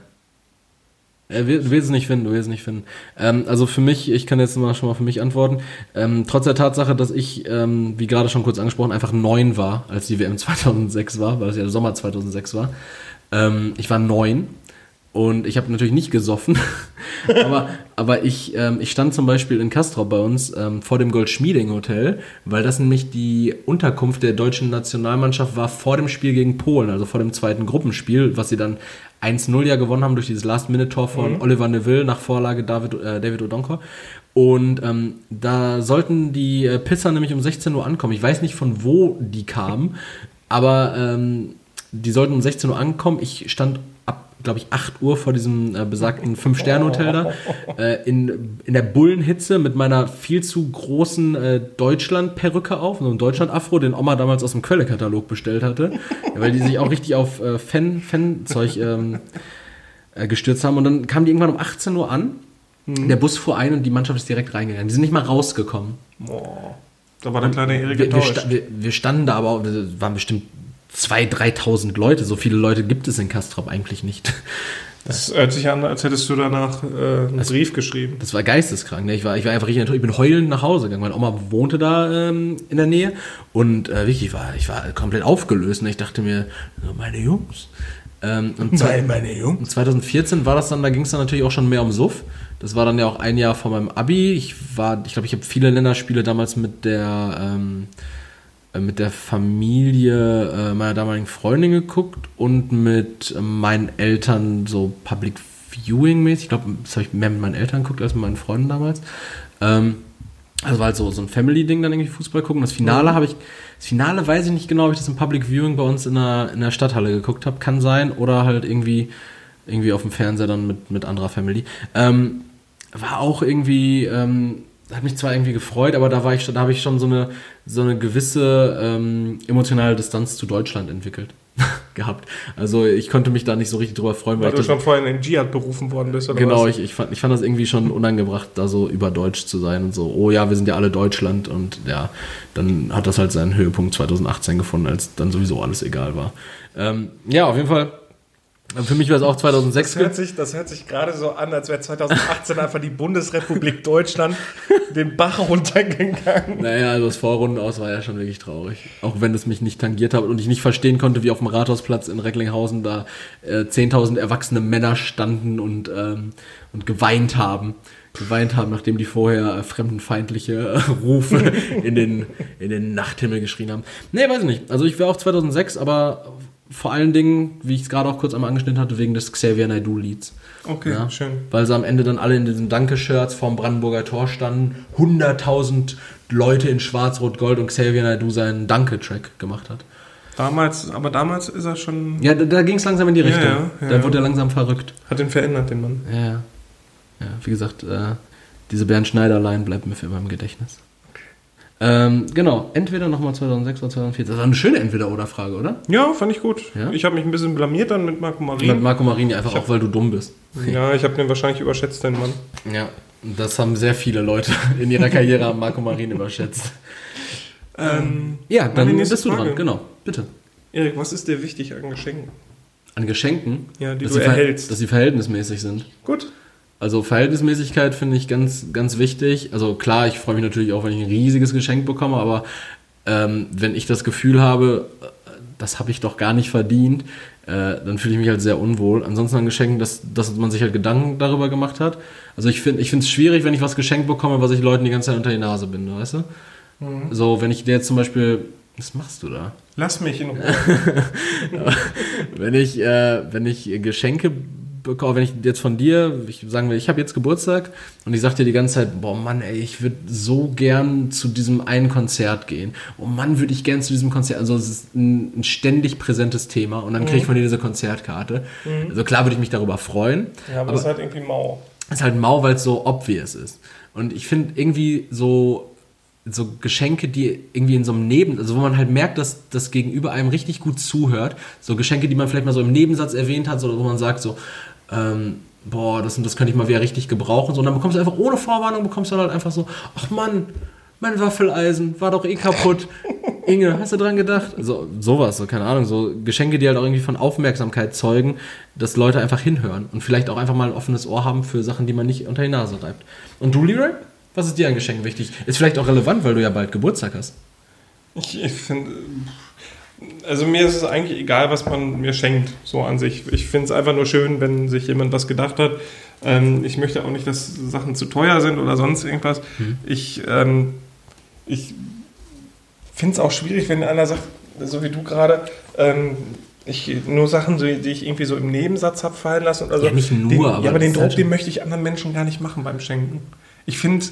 Er will, will es nicht finden, du willst es nicht finden. Ähm, also für mich, ich kann jetzt mal schon mal für mich antworten, ähm, trotz der Tatsache, dass ich, ähm, wie gerade schon kurz angesprochen, einfach neun war, als die WM 2006 war, weil es ja der Sommer 2006 war, ähm, ich war neun und ich habe natürlich nicht gesoffen, aber, aber ich, ähm, ich stand zum Beispiel in Castrop bei uns ähm, vor dem Goldschmieding Hotel, weil das nämlich die Unterkunft der deutschen Nationalmannschaft war vor dem Spiel gegen Polen, also vor dem zweiten Gruppenspiel, was sie dann 1-0 ja gewonnen haben durch dieses Last-Minute-Tor von mhm. Oliver Neville nach Vorlage David, äh, David Odonkor. Und ähm, da sollten die äh, Pisser nämlich um 16 Uhr ankommen. Ich weiß nicht, von wo die kamen, aber ähm, die sollten um 16 Uhr ankommen. Ich stand ab, glaube ich, 8 Uhr vor diesem äh, besagten Fünf-Sterne-Hotel da, äh, in, in der Bullenhitze mit meiner viel zu großen äh, Deutschland-Perücke auf, so einem Deutschland-Afro, den Oma damals aus dem Quelle-Katalog bestellt hatte, weil die sich auch richtig auf äh, Fan-Zeug ähm, äh, gestürzt haben. Und dann kamen die irgendwann um 18 Uhr an. Mhm. Der Bus fuhr ein und die Mannschaft ist direkt reingegangen. Die sind nicht mal rausgekommen. Boah. Da war der kleine Erik wir, wir, wir, standen da aber, waren bestimmt 2.000, 3.000 Leute. So viele Leute gibt es in Kastrop eigentlich nicht. Das hört sich an, als hättest du danach äh, einen also, Brief geschrieben. Das war geisteskrank. Ne? Ich, war, ich war einfach richtig enttäuscht. Ich bin heulend nach Hause gegangen. Meine Oma wohnte da ähm, in der Nähe und äh, wirklich, ich war, ich war komplett aufgelöst. Ne? Ich dachte mir, meine Jungs. Ähm, und meine, meine Jungs. 2014 war das dann, da ging es dann natürlich auch schon mehr um Suff. Das war dann ja auch ein Jahr vor meinem Abi. Ich war, ich glaube, ich habe viele Länderspiele damals mit der ähm, äh, mit der Familie äh, meiner damaligen Freundin geguckt und mit meinen Eltern so Public Viewing mäßig. Ich glaube, das habe ich mehr mit meinen Eltern geguckt als mit meinen Freunden damals. Ähm, also war halt so, so ein Family-Ding dann irgendwie Fußball gucken. Das Finale mhm. habe ich, das Finale weiß ich nicht genau, ob ich das im Public Viewing bei uns in der, in der Stadthalle geguckt habe. Kann sein. Oder halt irgendwie, irgendwie auf dem Fernseher dann mit, mit anderer Family. Ähm, war auch irgendwie, ähm, hat mich zwar irgendwie gefreut, aber da war ich, da habe ich schon so eine, so eine gewisse ähm, emotionale Distanz zu Deutschland entwickelt gehabt. Also ich konnte mich da nicht so richtig drüber freuen, weil, weil du schon vorhin in Dschihad berufen worden bist, oder Genau, was? Ich, ich, fand, ich fand das irgendwie schon unangebracht, da so über Deutsch zu sein und so, oh ja, wir sind ja alle Deutschland und ja, dann hat das halt seinen Höhepunkt 2018 gefunden, als dann sowieso alles egal war. Ähm, ja, auf jeden Fall für mich war es auch 2006. Das hört sich, das hört sich gerade so an, als wäre 2018 einfach die Bundesrepublik Deutschland den Bach runtergegangen. Naja, also das Vorrunden aus war ja schon wirklich traurig. Auch wenn es mich nicht tangiert hat und ich nicht verstehen konnte, wie auf dem Rathausplatz in Recklinghausen da äh, 10.000 erwachsene Männer standen und, ähm, und geweint haben. Geweint haben, nachdem die vorher äh, fremdenfeindliche äh, Rufe in den, in den Nachthimmel geschrien haben. Nee, weiß ich nicht. Also ich wäre auch 2006, aber vor allen Dingen, wie ich es gerade auch kurz einmal angeschnitten hatte, wegen des Xavier Naidoo-Lieds. Okay, ja? schön. Weil sie am Ende dann alle in diesen Danke-Shirts vorm Brandenburger Tor standen, 100.000 Leute in Schwarz-Rot-Gold und Xavier Naidoo seinen Danke-Track gemacht hat. Damals, aber damals ist er schon. Ja, da, da ging es langsam in die Richtung. Ja, ja, da wurde er langsam verrückt. Hat ihn verändert, den Mann. Ja, ja. ja wie gesagt, äh, diese Bernd Schneider-Line bleibt mir für immer im Gedächtnis. Ähm, genau, entweder nochmal 2006 oder 2014. Das war eine schöne Entweder-Oder-Frage, oder? Ja, fand ich gut. Ja? Ich habe mich ein bisschen blamiert dann mit Marco Marini. Mit Marco Marini einfach hab, auch, weil du dumm bist. Ja, ich habe den wahrscheinlich überschätzt, den Mann. Ja, das haben sehr viele Leute in ihrer Karriere Marco Marini überschätzt. Ähm, ja, dann bist du Frage. dran, genau, bitte. Erik, was ist dir wichtig an Geschenken? An Geschenken? Ja, die du erhältst. Dass sie verhältnismäßig sind. Gut. Also Verhältnismäßigkeit finde ich ganz, ganz wichtig. Also klar, ich freue mich natürlich auch, wenn ich ein riesiges Geschenk bekomme, aber ähm, wenn ich das Gefühl habe, äh, das habe ich doch gar nicht verdient, äh, dann fühle ich mich halt sehr unwohl. Ansonsten ein Geschenk, dass, dass man sich halt Gedanken darüber gemacht hat. Also ich finde ich es schwierig, wenn ich was geschenkt bekomme, was ich Leuten die ganze Zeit unter die Nase binde, weißt du? Mhm. So, wenn ich dir jetzt zum Beispiel was machst du da? Lass mich in Ruhe. wenn ich, äh, wenn ich Geschenke bekomme, wenn ich jetzt von dir, ich sagen will, ich habe jetzt Geburtstag und ich sage dir die ganze Zeit, boah Mann, ey, ich würde so gern zu diesem einen Konzert gehen. Oh Mann, würde ich gern zu diesem Konzert. Also es ist ein, ein ständig präsentes Thema und dann kriege ich mhm. von dir diese Konzertkarte. Mhm. Also klar würde ich mich darüber freuen. Ja, aber, aber das ist halt irgendwie mau. Es ist halt mau, weil es so obvious ist. Und ich finde irgendwie so so Geschenke, die irgendwie in so einem Neben, also wo man halt merkt, dass das Gegenüber einem richtig gut zuhört. So Geschenke, die man vielleicht mal so im Nebensatz erwähnt hat, so, wo man sagt so, ähm, boah, das das könnte ich mal wieder richtig gebrauchen. So, und dann bekommst du einfach ohne Vorwarnung, bekommst du dann halt einfach so, ach Mann, mein Waffeleisen war doch eh kaputt. Inge, hast du dran gedacht? So, sowas, so, keine Ahnung, so Geschenke, die halt auch irgendwie von Aufmerksamkeit zeugen, dass Leute einfach hinhören und vielleicht auch einfach mal ein offenes Ohr haben für Sachen, die man nicht unter die Nase reibt. Und du, Leroy? Was ist dir ein Geschenk wichtig? Ist vielleicht auch relevant, weil du ja bald Geburtstag hast. Ich, ich finde, also mir ist es eigentlich egal, was man mir schenkt, so an sich. Ich finde es einfach nur schön, wenn sich jemand was gedacht hat. Ähm, ich möchte auch nicht, dass Sachen zu teuer sind oder sonst irgendwas. Mhm. Ich, ähm, ich finde es auch schwierig, wenn einer sagt, so wie du gerade, ähm, ich, nur Sachen, die ich irgendwie so im Nebensatz habe fallen lassen. Oder so. Ja, nicht nur, den, aber. Ja, aber den Druck, halt den möchte ich anderen Menschen gar nicht machen beim Schenken. Ich finde,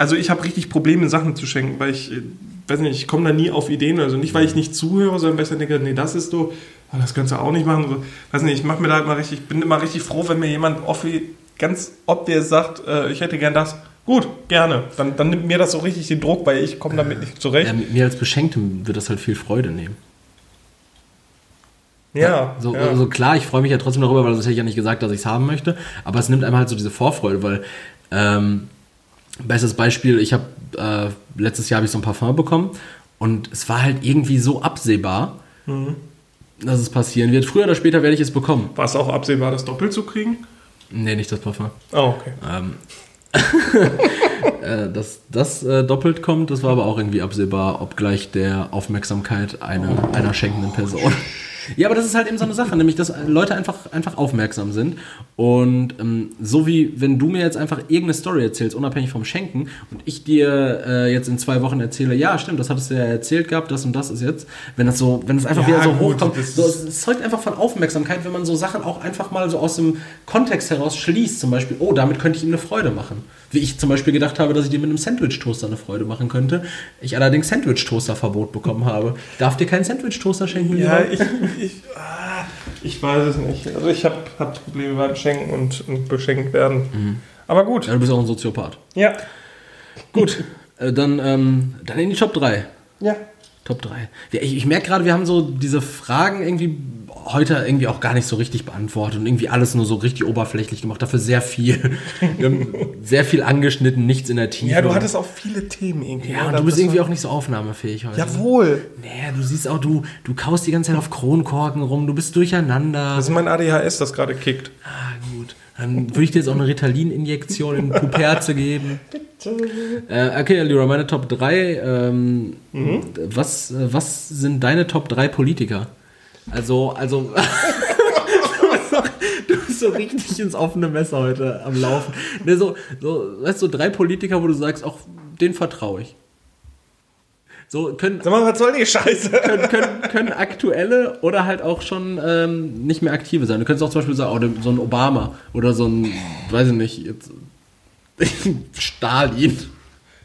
also ich habe richtig Probleme, Sachen zu schenken, weil ich weiß nicht, ich komme da nie auf Ideen. Also nicht, weil ich nicht zuhöre, sondern weil ich dann denke, nee, das ist so, oh, das kannst du auch nicht machen. So, weiß nicht, ich mache mir da immer richtig, bin immer richtig froh, wenn mir jemand offi, ganz ob der sagt, äh, ich hätte gern das. Gut, gerne. Dann, dann nimmt mir das so richtig den Druck, weil ich komme damit nicht zurecht. Ja, mir als Beschenktem wird das halt viel Freude nehmen. Ja. So, ja. also klar, ich freue mich ja trotzdem darüber, weil sonst hätte ich ja nicht gesagt, dass ich es haben möchte. Aber es nimmt einem halt so diese Vorfreude, weil ähm, bestes Beispiel, ich habe äh, letztes Jahr habe ich so ein Parfum bekommen und es war halt irgendwie so absehbar, Mhm. dass es passieren wird. Früher oder später werde ich es bekommen. War es auch absehbar, das doppelt zu kriegen? Nee, nicht das Parfum. Oh, okay. Ähm, äh, dass das äh, doppelt kommt, das war aber auch irgendwie absehbar, obgleich der Aufmerksamkeit einer, einer schenkenden Person. Ja, aber das ist halt eben so eine Sache, nämlich dass Leute einfach, einfach aufmerksam sind. Und ähm, so wie wenn du mir jetzt einfach irgendeine Story erzählst, unabhängig vom Schenken, und ich dir äh, jetzt in zwei Wochen erzähle, ja, stimmt, das hattest du ja erzählt gehabt, das und das ist jetzt, wenn das so, wenn es einfach Ja, wieder so gut, hochkommt, das so, es zeugt einfach von Aufmerksamkeit, wenn man so Sachen auch einfach mal so aus dem Kontext heraus schließt. Zum Beispiel, oh, damit könnte ich ihm eine Freude machen. Wie ich zum Beispiel gedacht habe, dass ich dir mit einem Sandwich-Toaster eine Freude machen könnte. Ich allerdings Sandwich-Toaster-Verbot bekommen habe. Darf dir keinen Sandwich-Toaster schenken? Ja, lieber? ich, ich, ah, ich weiß es nicht. Also ich habe hab Probleme beim Schenken und, und beschenkt werden. Aber gut. ja, du bist auch ein Soziopath. Ja. Gut, äh, dann, ähm, dann in die Top 3. Ja. Top 3. Ja, ich, ich merke gerade, wir haben so diese Fragen irgendwie heute irgendwie auch gar nicht so richtig beantwortet und irgendwie alles nur so richtig oberflächlich gemacht. Dafür sehr viel. Sehr viel angeschnitten, nichts in der Tiefe. Ja, du hattest auch viele Themen irgendwie. Ja, und du bist irgendwie auch nicht so aufnahmefähig heute. Jawohl. Naja, du siehst auch, du, du kaust die ganze Zeit auf Kronkorken rum, du bist durcheinander. Das ist mein ADHS, das gerade kickt. Ah, gut. Dann würde ich dir jetzt auch eine Ritalin-Injektion in Puperze geben. Äh, okay, Leroy, meine Top 3. Ähm, was, äh, was sind deine Top 3 Politiker? Also, also. du, bist so, du bist so richtig ins offene Messer heute am Laufen. Ne, so, so, weißt du, so drei Politiker, wo du sagst, auch den vertraue ich. So können, Sag mal, was soll die Scheiße? können, können, können aktuelle oder halt auch schon ähm, nicht mehr aktive sein. Du könntest auch zum Beispiel sagen, oh, der- so ein Obama oder so ein, weiß ich nicht, jetzt, Stalin.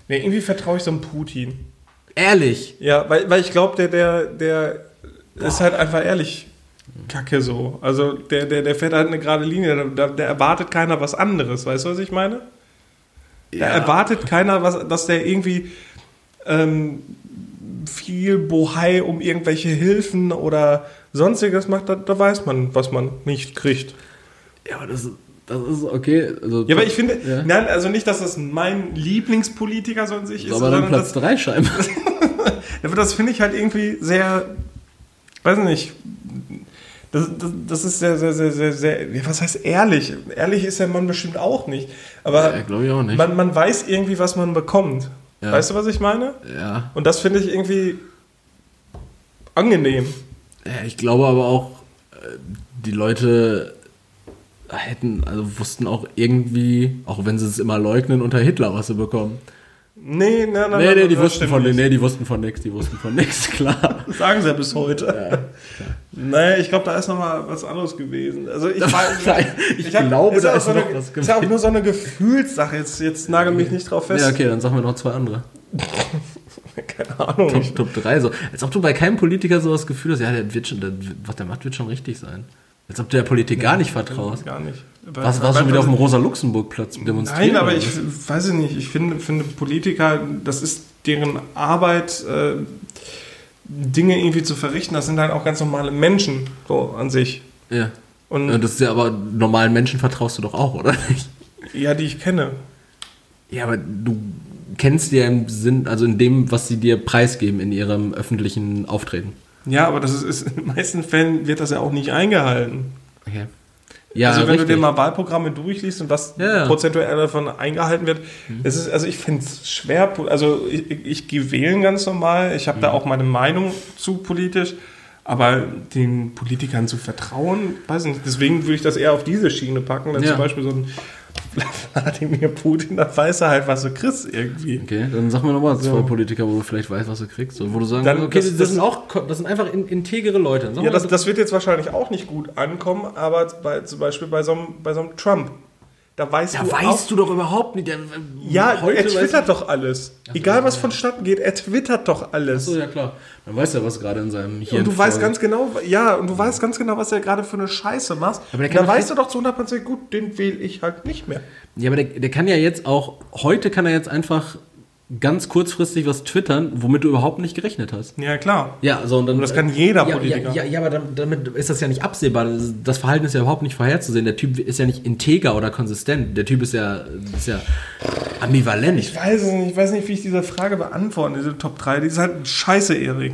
Nee, irgendwie vertraue ich so einem Putin. Ehrlich. Ja, weil, weil ich glaube, der, der, der ist halt einfach ehrlich kacke so. Also der, der, der fährt halt eine gerade Linie. Da, da erwartet keiner was anderes. Weißt du, was ich meine? Da erwartet keiner, was, dass der irgendwie ähm, viel Bohai um irgendwelche Hilfen oder sonstiges macht. Da, da weiß man, was man nicht kriegt. Ja, aber das, das ist okay. Also, Ja, aber ich finde, Ja. nein, also nicht, dass das mein Lieblingspolitiker so an sich ist, aber dann Platz das, 3 scheinbar. aber das finde ich halt irgendwie sehr, weiß nicht, das, das, das ist sehr, sehr, sehr, sehr, sehr, was heißt ehrlich? Ehrlich ist der Mann bestimmt auch nicht, aber Ja, glaube ich auch nicht. man, man weiß irgendwie, was man bekommt. Ja. Weißt du, was ich meine? Ja. Und das finde ich irgendwie angenehm. ja, ich glaube aber auch, äh, die Leute hätten, also wussten auch irgendwie, auch wenn sie es immer leugnen, unter Hitler was sie bekommen. Nee, nein, nein, Nee, nee, die wussten von nicht. nee, die wussten von nix, die wussten von nix, klar. Das sagen sie ja bis heute. Nee, ich glaube, da ist noch mal was anderes gewesen. Also ich, weiß, ich hab- glaube, da ist so noch eine, was Ist ja auch gewesen. nur so eine Gefühlssache. Jetzt, jetzt nagel mich nicht drauf fest. Ja, okay, dann sagen wir noch zwei andere. Keine Ahnung. Ich, Top, Top 3, so. Als ob du bei keinem Politiker so das Gefühl hast, ja, der wird schon, der, was der macht, wird schon richtig sein. Als ob du der Politik gar nicht vertraust. gar nicht. Was warst du wieder auf dem Rosa-Luxemburg-Platz demonstrieren? Nein, aber ich was? weiß es nicht. Ich finde, finde Politiker, das ist deren Arbeit, äh, Dinge irgendwie zu verrichten. Das sind halt auch ganz normale Menschen so an sich. Ja. Und Ja, Das ist ja aber normalen Menschen vertraust du doch auch, oder nicht? ja, die ich kenne. Ja, aber du kennst die ja im Sinn, also in dem, was sie dir preisgeben in ihrem öffentlichen Auftreten. Ja, aber das ist, ist in den meisten Fällen wird das ja auch nicht eingehalten. Okay. Ja, also wenn richtig. du dir mal Wahlprogramme durchliest und was Ja, prozentuell davon eingehalten wird, es ist, also ich finde es schwer, also ich, ich, ich gehe wählen ganz normal, ich habe da Mhm. auch meine Meinung zu politisch, aber den Politikern zu vertrauen, weiß nicht, deswegen würde ich das eher auf diese Schiene packen, wenn Ja. zum Beispiel so ein Wladimir Putin, da weiß er halt, was du kriegst irgendwie. Okay, dann sag mir nochmal zwei So. Politiker, wo du vielleicht weißt, was du kriegst. Wo du sagen Dann- okay, das- das, das- sind auch, das sind einfach in, integere Leute. Ja, das, das wird jetzt wahrscheinlich auch nicht gut ankommen, aber bei, zum Beispiel bei so einem, bei so einem Trump, da weißt da du auch, weißt du doch überhaupt nicht. Der, Ja, heute er twittert doch alles. Egal, was vonstatten geht, er twittert doch alles. So, ja klar. Man weiß ja, was gerade in seinem Hirn und du weißt ganz genau, ja, und du weißt ganz genau, was er gerade für eine Scheiße macht. Aber der da kann doch weißt du doch zu 100% gut, den wähle ich halt nicht mehr. Ja, aber der, der kann ja jetzt auch, heute kann er jetzt einfach ganz kurzfristig was twittern, womit du überhaupt nicht gerechnet hast. Ja, klar. Ja, so und dann. Und das kann jeder ja, Politiker. Ja, ja, ja aber dann, damit ist das ja nicht absehbar. Das, das Verhalten ist ja überhaupt nicht vorherzusehen. Der Typ ist ja nicht integer oder konsistent. Der Typ ist ja, ist ja ambivalent. Ich weiß es nicht, ich weiß nicht, wie ich diese Frage beantworte, diese Top 3. Die ist halt scheiße, Erik.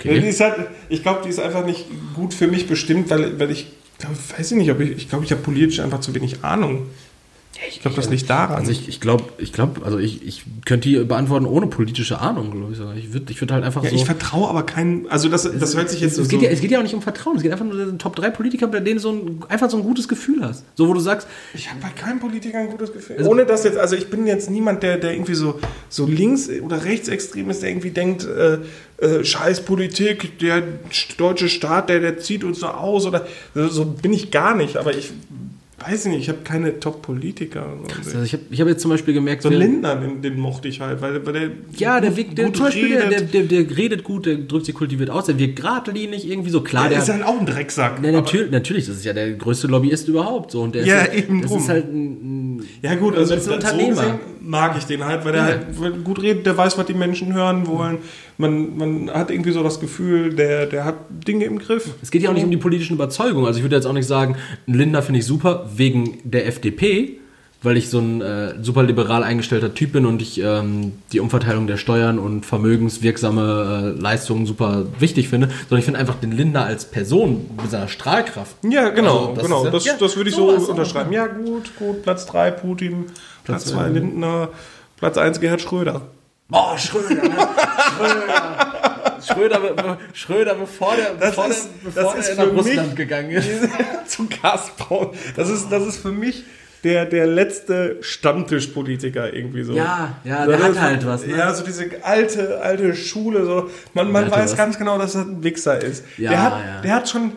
Okay. Die ist halt, ich glaube, die ist einfach nicht gut für mich bestimmt, weil, weil ich, glaub, weiß ich nicht, ob ich, ich glaube, ich habe politisch einfach zu wenig Ahnung. Ich glaube, das liegt daran. Also ich, ich glaube, ich glaube, also ich, ich könnte die beantworten ohne politische Ahnung, glaube ich. sogar. Ich würde ich würd halt einfach ja, so. ich vertraue aber keinen, also das, das hört sich jetzt es, so... geht ja, es geht ja auch nicht um Vertrauen, es geht einfach nur um den Top 3 Politiker, bei denen du so ein, einfach so ein gutes Gefühl hast. So, wo du sagst, Ich habe bei keinem Politiker ein gutes Gefühl. Also- Ohne dass jetzt, also ich bin jetzt niemand, der, der irgendwie so, so links- oder rechtsextrem ist, der irgendwie denkt, äh, äh, scheiß Politik, der deutsche Staat, der, der zieht uns so aus oder so, so bin ich gar nicht, aber ich weiß nicht, ich habe keine Top-Politiker. also ich habe ich hab jetzt zum Beispiel gemerkt, So wer- Lindner, den, den mochte ich halt, weil, weil der ja, der, wirkt, der, gut Beispiel, der, der, redet. der, der redet gut, der drückt sich kultiviert aus, der wirkt geradlinig irgendwie so klar. der der ist halt auch ein Drecksack. Ja, aber- natürlich, natürlich, das ist ja der größte Lobbyist überhaupt. So, und der Ja, ist, eben das drum. ist halt ein, ein Ja gut, also ein so Unternehmer. gesehen mag ich den halt, weil der Ja. halt gut redet, der weiß, was die Menschen hören wollen. Man, man hat irgendwie so das Gefühl, der, der hat Dinge im Griff. Es geht ja auch nicht um die politischen Überzeugungen. Also ich würde jetzt auch nicht sagen, einen Lindner finde ich super wegen der FDP, weil ich so ein äh, super liberal eingestellter Typ bin und ich ähm, die Umverteilung der Steuern und vermögenswirksame äh, Leistungen super wichtig finde, sondern ich finde einfach den Lindner als Person mit seiner Strahlkraft. Ja, genau, Also, das genau. ja- das, ja, das würde ich so unterschreiben. Ja, gut, gut. Platz 3 Putin, Platz Platz 2 zwei. Lindner, Platz 1 Gerhard Schröder. Oh, Schröder, ne? Schröder. Schröder, be- Schröder, bevor der, Das bevor ist- der, bevor das der nach Russland gegangen ist. Zu Gazprom. Das ist, das ist für mich der, der letzte Stammtischpolitiker irgendwie so. Ja, ja, So, der das hat halt was, ne? Ja, so diese alte, alte Schule. So. Man, man hatte weiß was. ganz genau, dass er ein Wichser ist. Ja, der, hat, ja. der hat schon,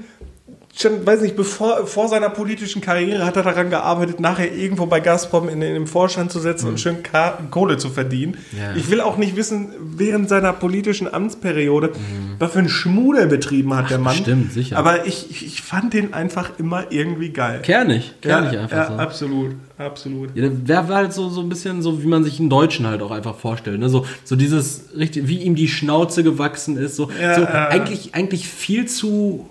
schon, weiß nicht, bevor vor seiner politischen Karriere hat er daran gearbeitet, nachher irgendwo bei Gazprom in, in den Vorstand zu setzen und schön Ka Kohle zu verdienen. Mhm. Ja. Ich will auch nicht wissen, während seiner politischen Amtsperiode, was für ein Schmuh der betrieben hat, der Mann. Mhm. bestimmt, sicher. Aber ich, ich, fand den einfach immer irgendwie geil. Kernig, kernig ja, einfach ja, so. absolut, absolut. Ja, der war halt so, so ein bisschen so, wie man sich einen Deutschen halt auch einfach vorstellt. Ne? So, so dieses, richtig, wie ihm die Schnauze gewachsen ist. So, Ja, so ja. eigentlich, eigentlich viel zu,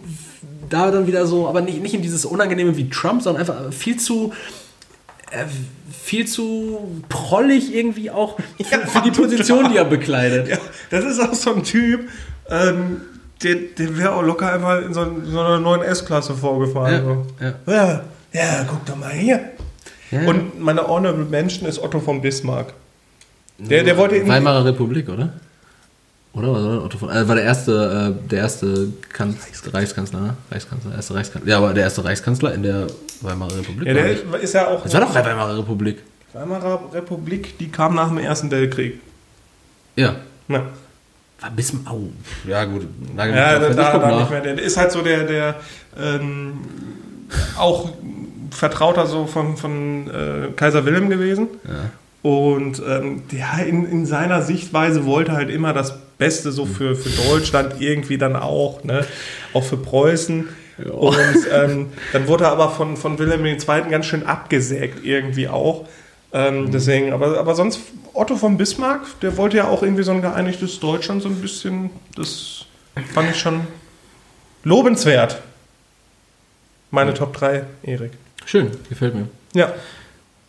da dann wieder so, aber nicht, nicht in dieses Unangenehme wie Trump, sondern einfach viel zu, äh, viel zu prollig irgendwie auch für, Ja, für die Position, die er bekleidet. Ja, das ist auch so ein Typ, ähm, der, der wäre auch locker einfach in so, so einer neuen S-Klasse vorgefahren. Ja, so. ja. ja, guck doch mal hier. Und meine Honorable Mention ist Otto von Bismarck. Der, der wollte in, Weimarer Republik, oder? Oder was war Otto von? Äh, war der erste, äh, der erste Kanz Reichskanzler, ne? Reichskanzler, erste Reichskanzler. Ja, aber der erste Reichskanzler in der Weimarer Republik. ja, war der nicht. ist ja auch. das war doch die Weimarer Republik. Weimarer Republik, die kam nach dem Ersten Weltkrieg. Ja. Ja, War bis Au. Ja, gut. Mich ja da, da, da nicht mehr. Der ist halt so der, der ähm, auch Vertrauter so von, von äh, Kaiser Wilhelm gewesen. Ja. Und ähm, der in, in seiner Sichtweise wollte halt immer das Beste so für, für Deutschland irgendwie dann auch, ne? auch für Preußen. Und ähm, dann wurde er aber von, von Wilhelm II. ganz schön abgesägt irgendwie auch. Ähm, deswegen, aber, aber sonst Otto von Bismarck, der wollte ja auch irgendwie so ein geeinigtes Deutschland so ein bisschen, das fand ich schon lobenswert. Meine Top 3, Erik. Schön, gefällt mir. Ja.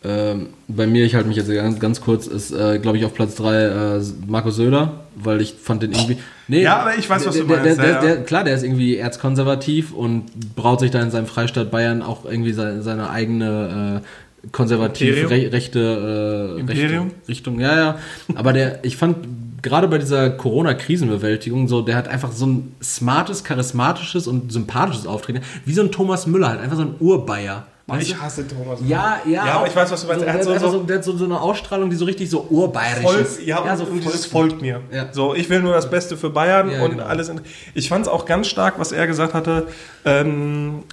Ähm, bei mir, ich halte mich jetzt ganz, ganz kurz, ist, äh, glaube ich, auf Platz 3 äh, Markus Söder, weil ich fand den irgendwie. Nee, Ja, aber ich weiß, was der, du meinst, Der, ja, der, ja. der, klar, der ist irgendwie erzkonservativ und braut sich da in seinem Freistaat Bayern auch irgendwie seine, seine eigene äh, konservativ Imperium? re, rechte, äh, Imperium? rechte Richtung. Ja, ja. Aber der, ich fand gerade bei dieser Corona-Krisenbewältigung so, der hat einfach so ein smartes, charismatisches und sympathisches Auftreten, wie so ein Thomas Müller halt, einfach so ein Urbayer. Weißt Ich hasse Thomas. Ja, ja. Ja, aber ich weiß, was du meinst. So, Er hat so- so- so, der hat so, so eine Ausstrahlung, die so richtig so urbayerisch Volk, ist. ja, so und dieses folgt mir. Ja. So, ich will nur das Beste für Bayern Ja, und genau. alles. In, ich fand es auch ganz stark, was er gesagt hatte, ähm,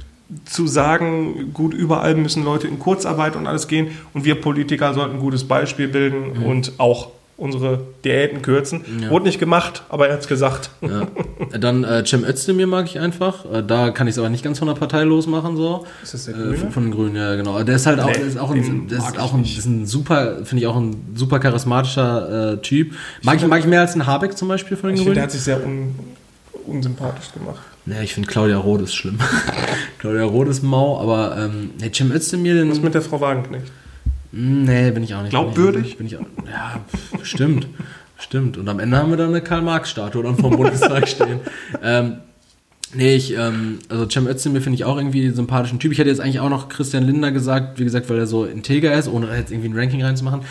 zu sagen, gut, überall müssen Leute in Kurzarbeit und alles gehen und wir Politiker sollten ein gutes Beispiel bilden Mhm. und auch unsere Diäten kürzen. Ja. Wurde nicht gemacht, aber er hat es gesagt. Ja. Dann äh, Cem Özdemir mag ich einfach. Äh, da kann ich es aber nicht ganz von der Partei losmachen. So. Ist das der Grüne? Äh, von den Grünen, ja genau. Der ist halt auch, nee, ist auch ein, der ist auch ein, ist ein super, finde ich auch ein super charismatischer äh, Typ. Mag ich, mag ich mehr als ein Habeck zum Beispiel von den ich Grünen. Find, der hat sich sehr un, unsympathisch gemacht. Ja, ich finde Claudia Roth ist schlimm. Claudia Roth ist mau, aber ähm, nee, Cem Özdemir... Den, Was mit der Frau Wagenknecht? Hm, nee, bin ich auch nicht. Glaubwürdig? Bin ich, bin ich auch, ja, stimmt. Stimmt. Und am Ende haben wir dann eine Karl-Marx-Statue dann vom Bundestag stehen. Ähm, nee, ich, ähm, also Cem Özdemir finde ich auch irgendwie einen sympathischen Typ. Ich hätte jetzt eigentlich auch noch Christian Lindner gesagt, wie gesagt, weil er so integer ist, ohne jetzt irgendwie ein Ranking reinzumachen.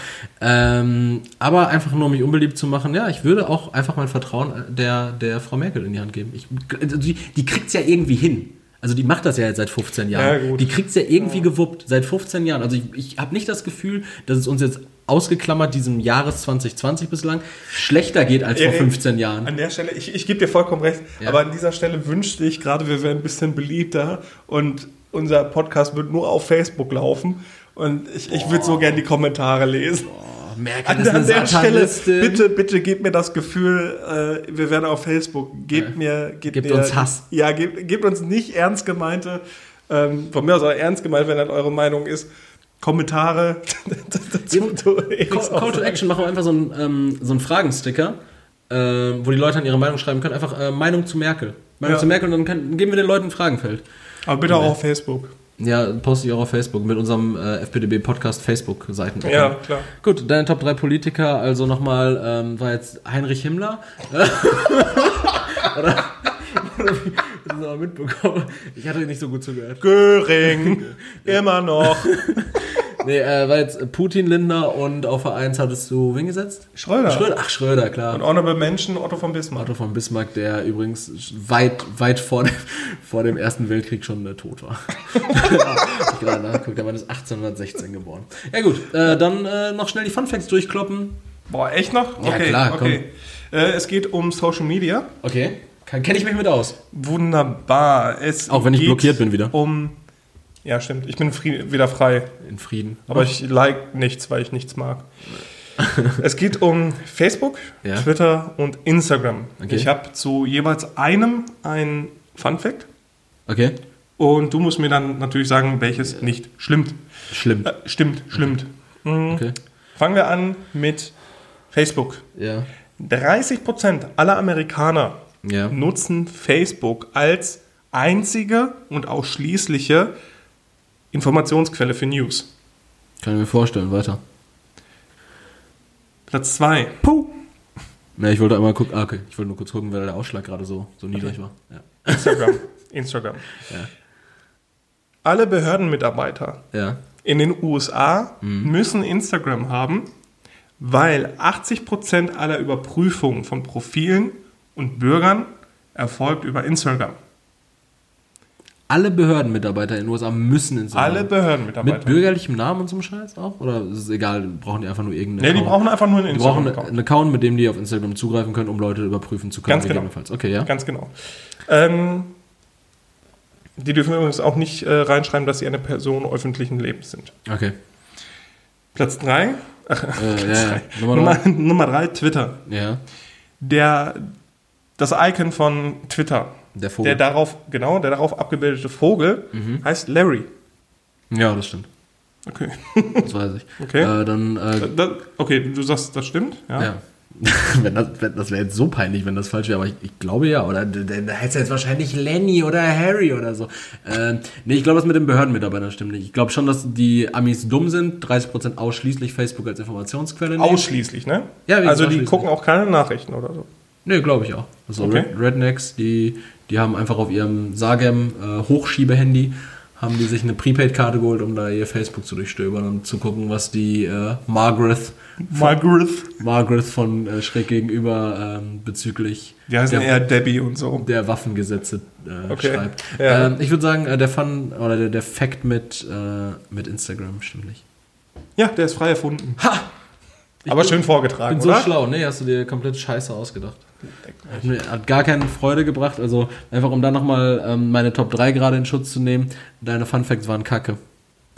Ähm, aber einfach nur, um mich unbeliebt zu machen, ja, ich würde auch einfach mein Vertrauen der, der Frau Merkel in die Hand geben. Ich, also die, die kriegt's ja irgendwie hin. Also die macht das ja jetzt seit 15 Jahren. Ja, die kriegt es ja irgendwie ja. gewuppt, seit 15 Jahren. Also ich, ich habe nicht das Gefühl, dass es uns jetzt ausgeklammert diesem Jahres 2020 bislang schlechter geht als vor 15 Jahren. An der Stelle, ich, ich gebe dir vollkommen recht, ja. aber an dieser Stelle wünschte ich gerade, wir wären ein bisschen beliebter und unser Podcast wird nur auf Facebook laufen und ich, ich würde so gerne die Kommentare lesen. Boah. Merkel an, ist an der Stelle, bitte, bitte gebt mir das Gefühl, äh, wir werden auf Facebook, gebt ja. mir, gebt, gebt mir, uns Hass. Ja, gebt, gebt uns nicht ernst gemeinte, ähm, von mir aus auch ernst gemeint, wenn das eure Meinung ist, Kommentare Call to Action machen wir einfach so einen, ähm, so einen Fragensticker, äh, wo die Leute an ihre Meinung schreiben können. Einfach äh, Meinung zu Merkel. Meinung ja. zu Merkel und dann kann, geben wir den Leuten ein Fragenfeld. Aber bitte auch auf Facebook. Ja, poste ich auch auf Facebook mit unserem äh, FPDB-Podcast Facebook-Seiten. Ja, klar. Gut, deine Top 3 Politiker, also nochmal, ähm, war jetzt Heinrich Himmler. Oder, wie, mitbekommen? Ich hatte nicht so gut zugehört. Göring, immer noch. Nee, äh, war jetzt Putin, Lindner und auf Vereins hattest du wen gesetzt? Schröder. Schröder. Ach, Schröder, klar. Und Honorable Menschen Otto von Bismarck. Otto von Bismarck, der übrigens weit, weit vor dem, vor dem Ersten Weltkrieg schon äh, tot war. ich gerade nachguckt, der Mann ist 1816 geboren. Ja gut, äh, dann äh, noch schnell die Fun Facts durchkloppen. Boah, echt noch? Ja, okay, klar, okay. Äh, es geht um Social Media. Okay. Kenne ich mich mit aus. Wunderbar. Es Auch wenn ich blockiert bin wieder. Um ja, stimmt. Ich bin wieder frei. In Frieden. Aber ich like nichts, weil ich nichts mag. es geht um Facebook, ja. Twitter und Instagram. Okay. Ich habe zu jeweils einem ein Fun Fact. Okay. Und du musst mir dann natürlich sagen, welches nicht stimmt. Schlimm. Äh, stimmt, stimmt. Okay. Mhm. okay. Fangen wir an mit Facebook. Ja. 30% aller Amerikaner ja. nutzen Facebook als einzige und ausschließliche Informationsquelle für News. Kann ich mir vorstellen, weiter. Platz 2. Puh. Ne, ich wollte einmal gucken, ah, okay, ich wollte nur kurz gucken, weil der Ausschlag gerade so, so niedrig war. Ja. Instagram. Instagram. Ja. Alle Behördenmitarbeiter ja. in den USA mhm. müssen Instagram haben, weil 80% aller Überprüfungen von Profilen und Bürgern erfolgt über Instagram alle Behördenmitarbeiter in den USA müssen ins Alle Behördenmitarbeiter. Mit bürgerlichem Namen und so einem Scheiß auch? Oder ist es egal, brauchen die einfach nur irgendeinen Nee, die brauchen einfach nur einen Instagram-Account. Die brauchen einen Account, mit dem die auf Instagram zugreifen können, um Leute überprüfen zu können. Ganz genau. Okay, ja. Ganz genau. Ähm, die dürfen übrigens auch nicht äh, reinschreiben, dass sie eine Person öffentlichen Lebens sind. Okay. Platz 3. Äh, ja, Nummer, Nummer 3, Twitter. Ja. Der, das Icon von Twitter der Vogel. Der darauf, genau, der darauf abgebildete Vogel mhm. heißt Larry. Ja, das stimmt. Okay. Das weiß ich. Okay. Äh, dann, äh, das, okay, du sagst, das stimmt? Ja. ja. wenn das das wäre jetzt so peinlich, wenn das falsch wäre, aber ich, ich glaube ja. Oder da heißt er jetzt wahrscheinlich Lenny oder Harry oder so. Äh, nee, ich glaube, das mit den Behördenmitarbeitern stimmt nicht. Ich glaube schon, dass die Amis dumm sind. 30% ausschließlich Facebook als Informationsquelle nehmen. Ausschließlich, ne? Ja, Also die gucken auch keine Nachrichten oder so. Nee, glaube ich auch. Also okay. Rednecks, die die haben einfach auf ihrem Sagem äh, Hochschiebehandy haben die sich eine Prepaid-Karte geholt, um da ihr Facebook zu durchstöbern und zu gucken, was die äh, Margaret, Margaret. Margaret von äh, schräg gegenüber ähm, bezüglich die heißen der, eher Debbie und so. der Waffengesetze äh, okay. schreibt. Ja. Ähm, ich würde sagen, äh, der Fun oder der, der Fact mit, äh, mit Instagram stimmt nicht. Ja, der ist frei erfunden. Ha! Ich Aber bin, schön vorgetragen, bin oder? so schlau. Nee, hast du dir komplett scheiße ausgedacht. Hat gar keine Freude gebracht. Also einfach um da nochmal ähm, meine Top 3 gerade in Schutz zu nehmen. Deine Fun Facts waren kacke.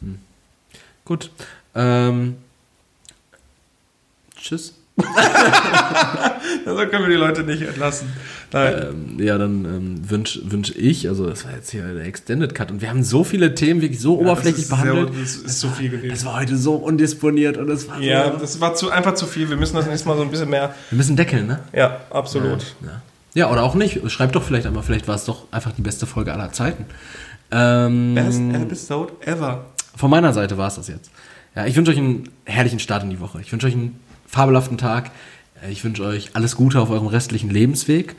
hm. Gut. Ähm, Tschüss. also können wir die Leute nicht entlassen. Ähm, ja, dann ähm, wünsche wünsch ich, also das war jetzt hier der Extended Cut und wir haben so viele Themen wirklich so ja, oberflächlich das behandelt. Sehr, das ist zu viel gewesen. Es war heute so undisponiert und es war Ja, so, das war zu, einfach zu viel. Wir müssen das nächste Mal so ein bisschen mehr. Wir müssen deckeln, ne? Ja, absolut. Ja, ja. ja oder auch nicht. Schreibt doch vielleicht einmal, vielleicht war es doch einfach die beste Folge aller Zeiten. Ähm, Best Episode ever. Von meiner Seite war es das jetzt. Ja, ich wünsche euch einen herrlichen Start in die Woche. Ich wünsche euch einen fabelhaften Tag. Ich wünsche euch alles Gute auf eurem restlichen Lebensweg.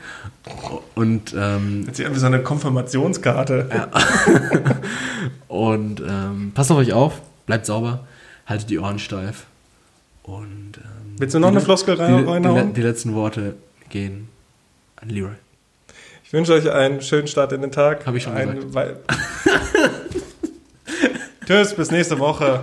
Und ähm, jetzt hier so eine Konfirmationskarte. Ja. und ähm, passt auf euch auf, bleibt sauber, haltet die Ohren steif. Und ähm, willst du noch die, eine Floskel rein, die, reinhauen? Die, die letzten Worte gehen an Leroy. Ich wünsche euch einen schönen Start in den Tag. Habe ich schon ein, gesagt. Tschüss, bis nächste Woche.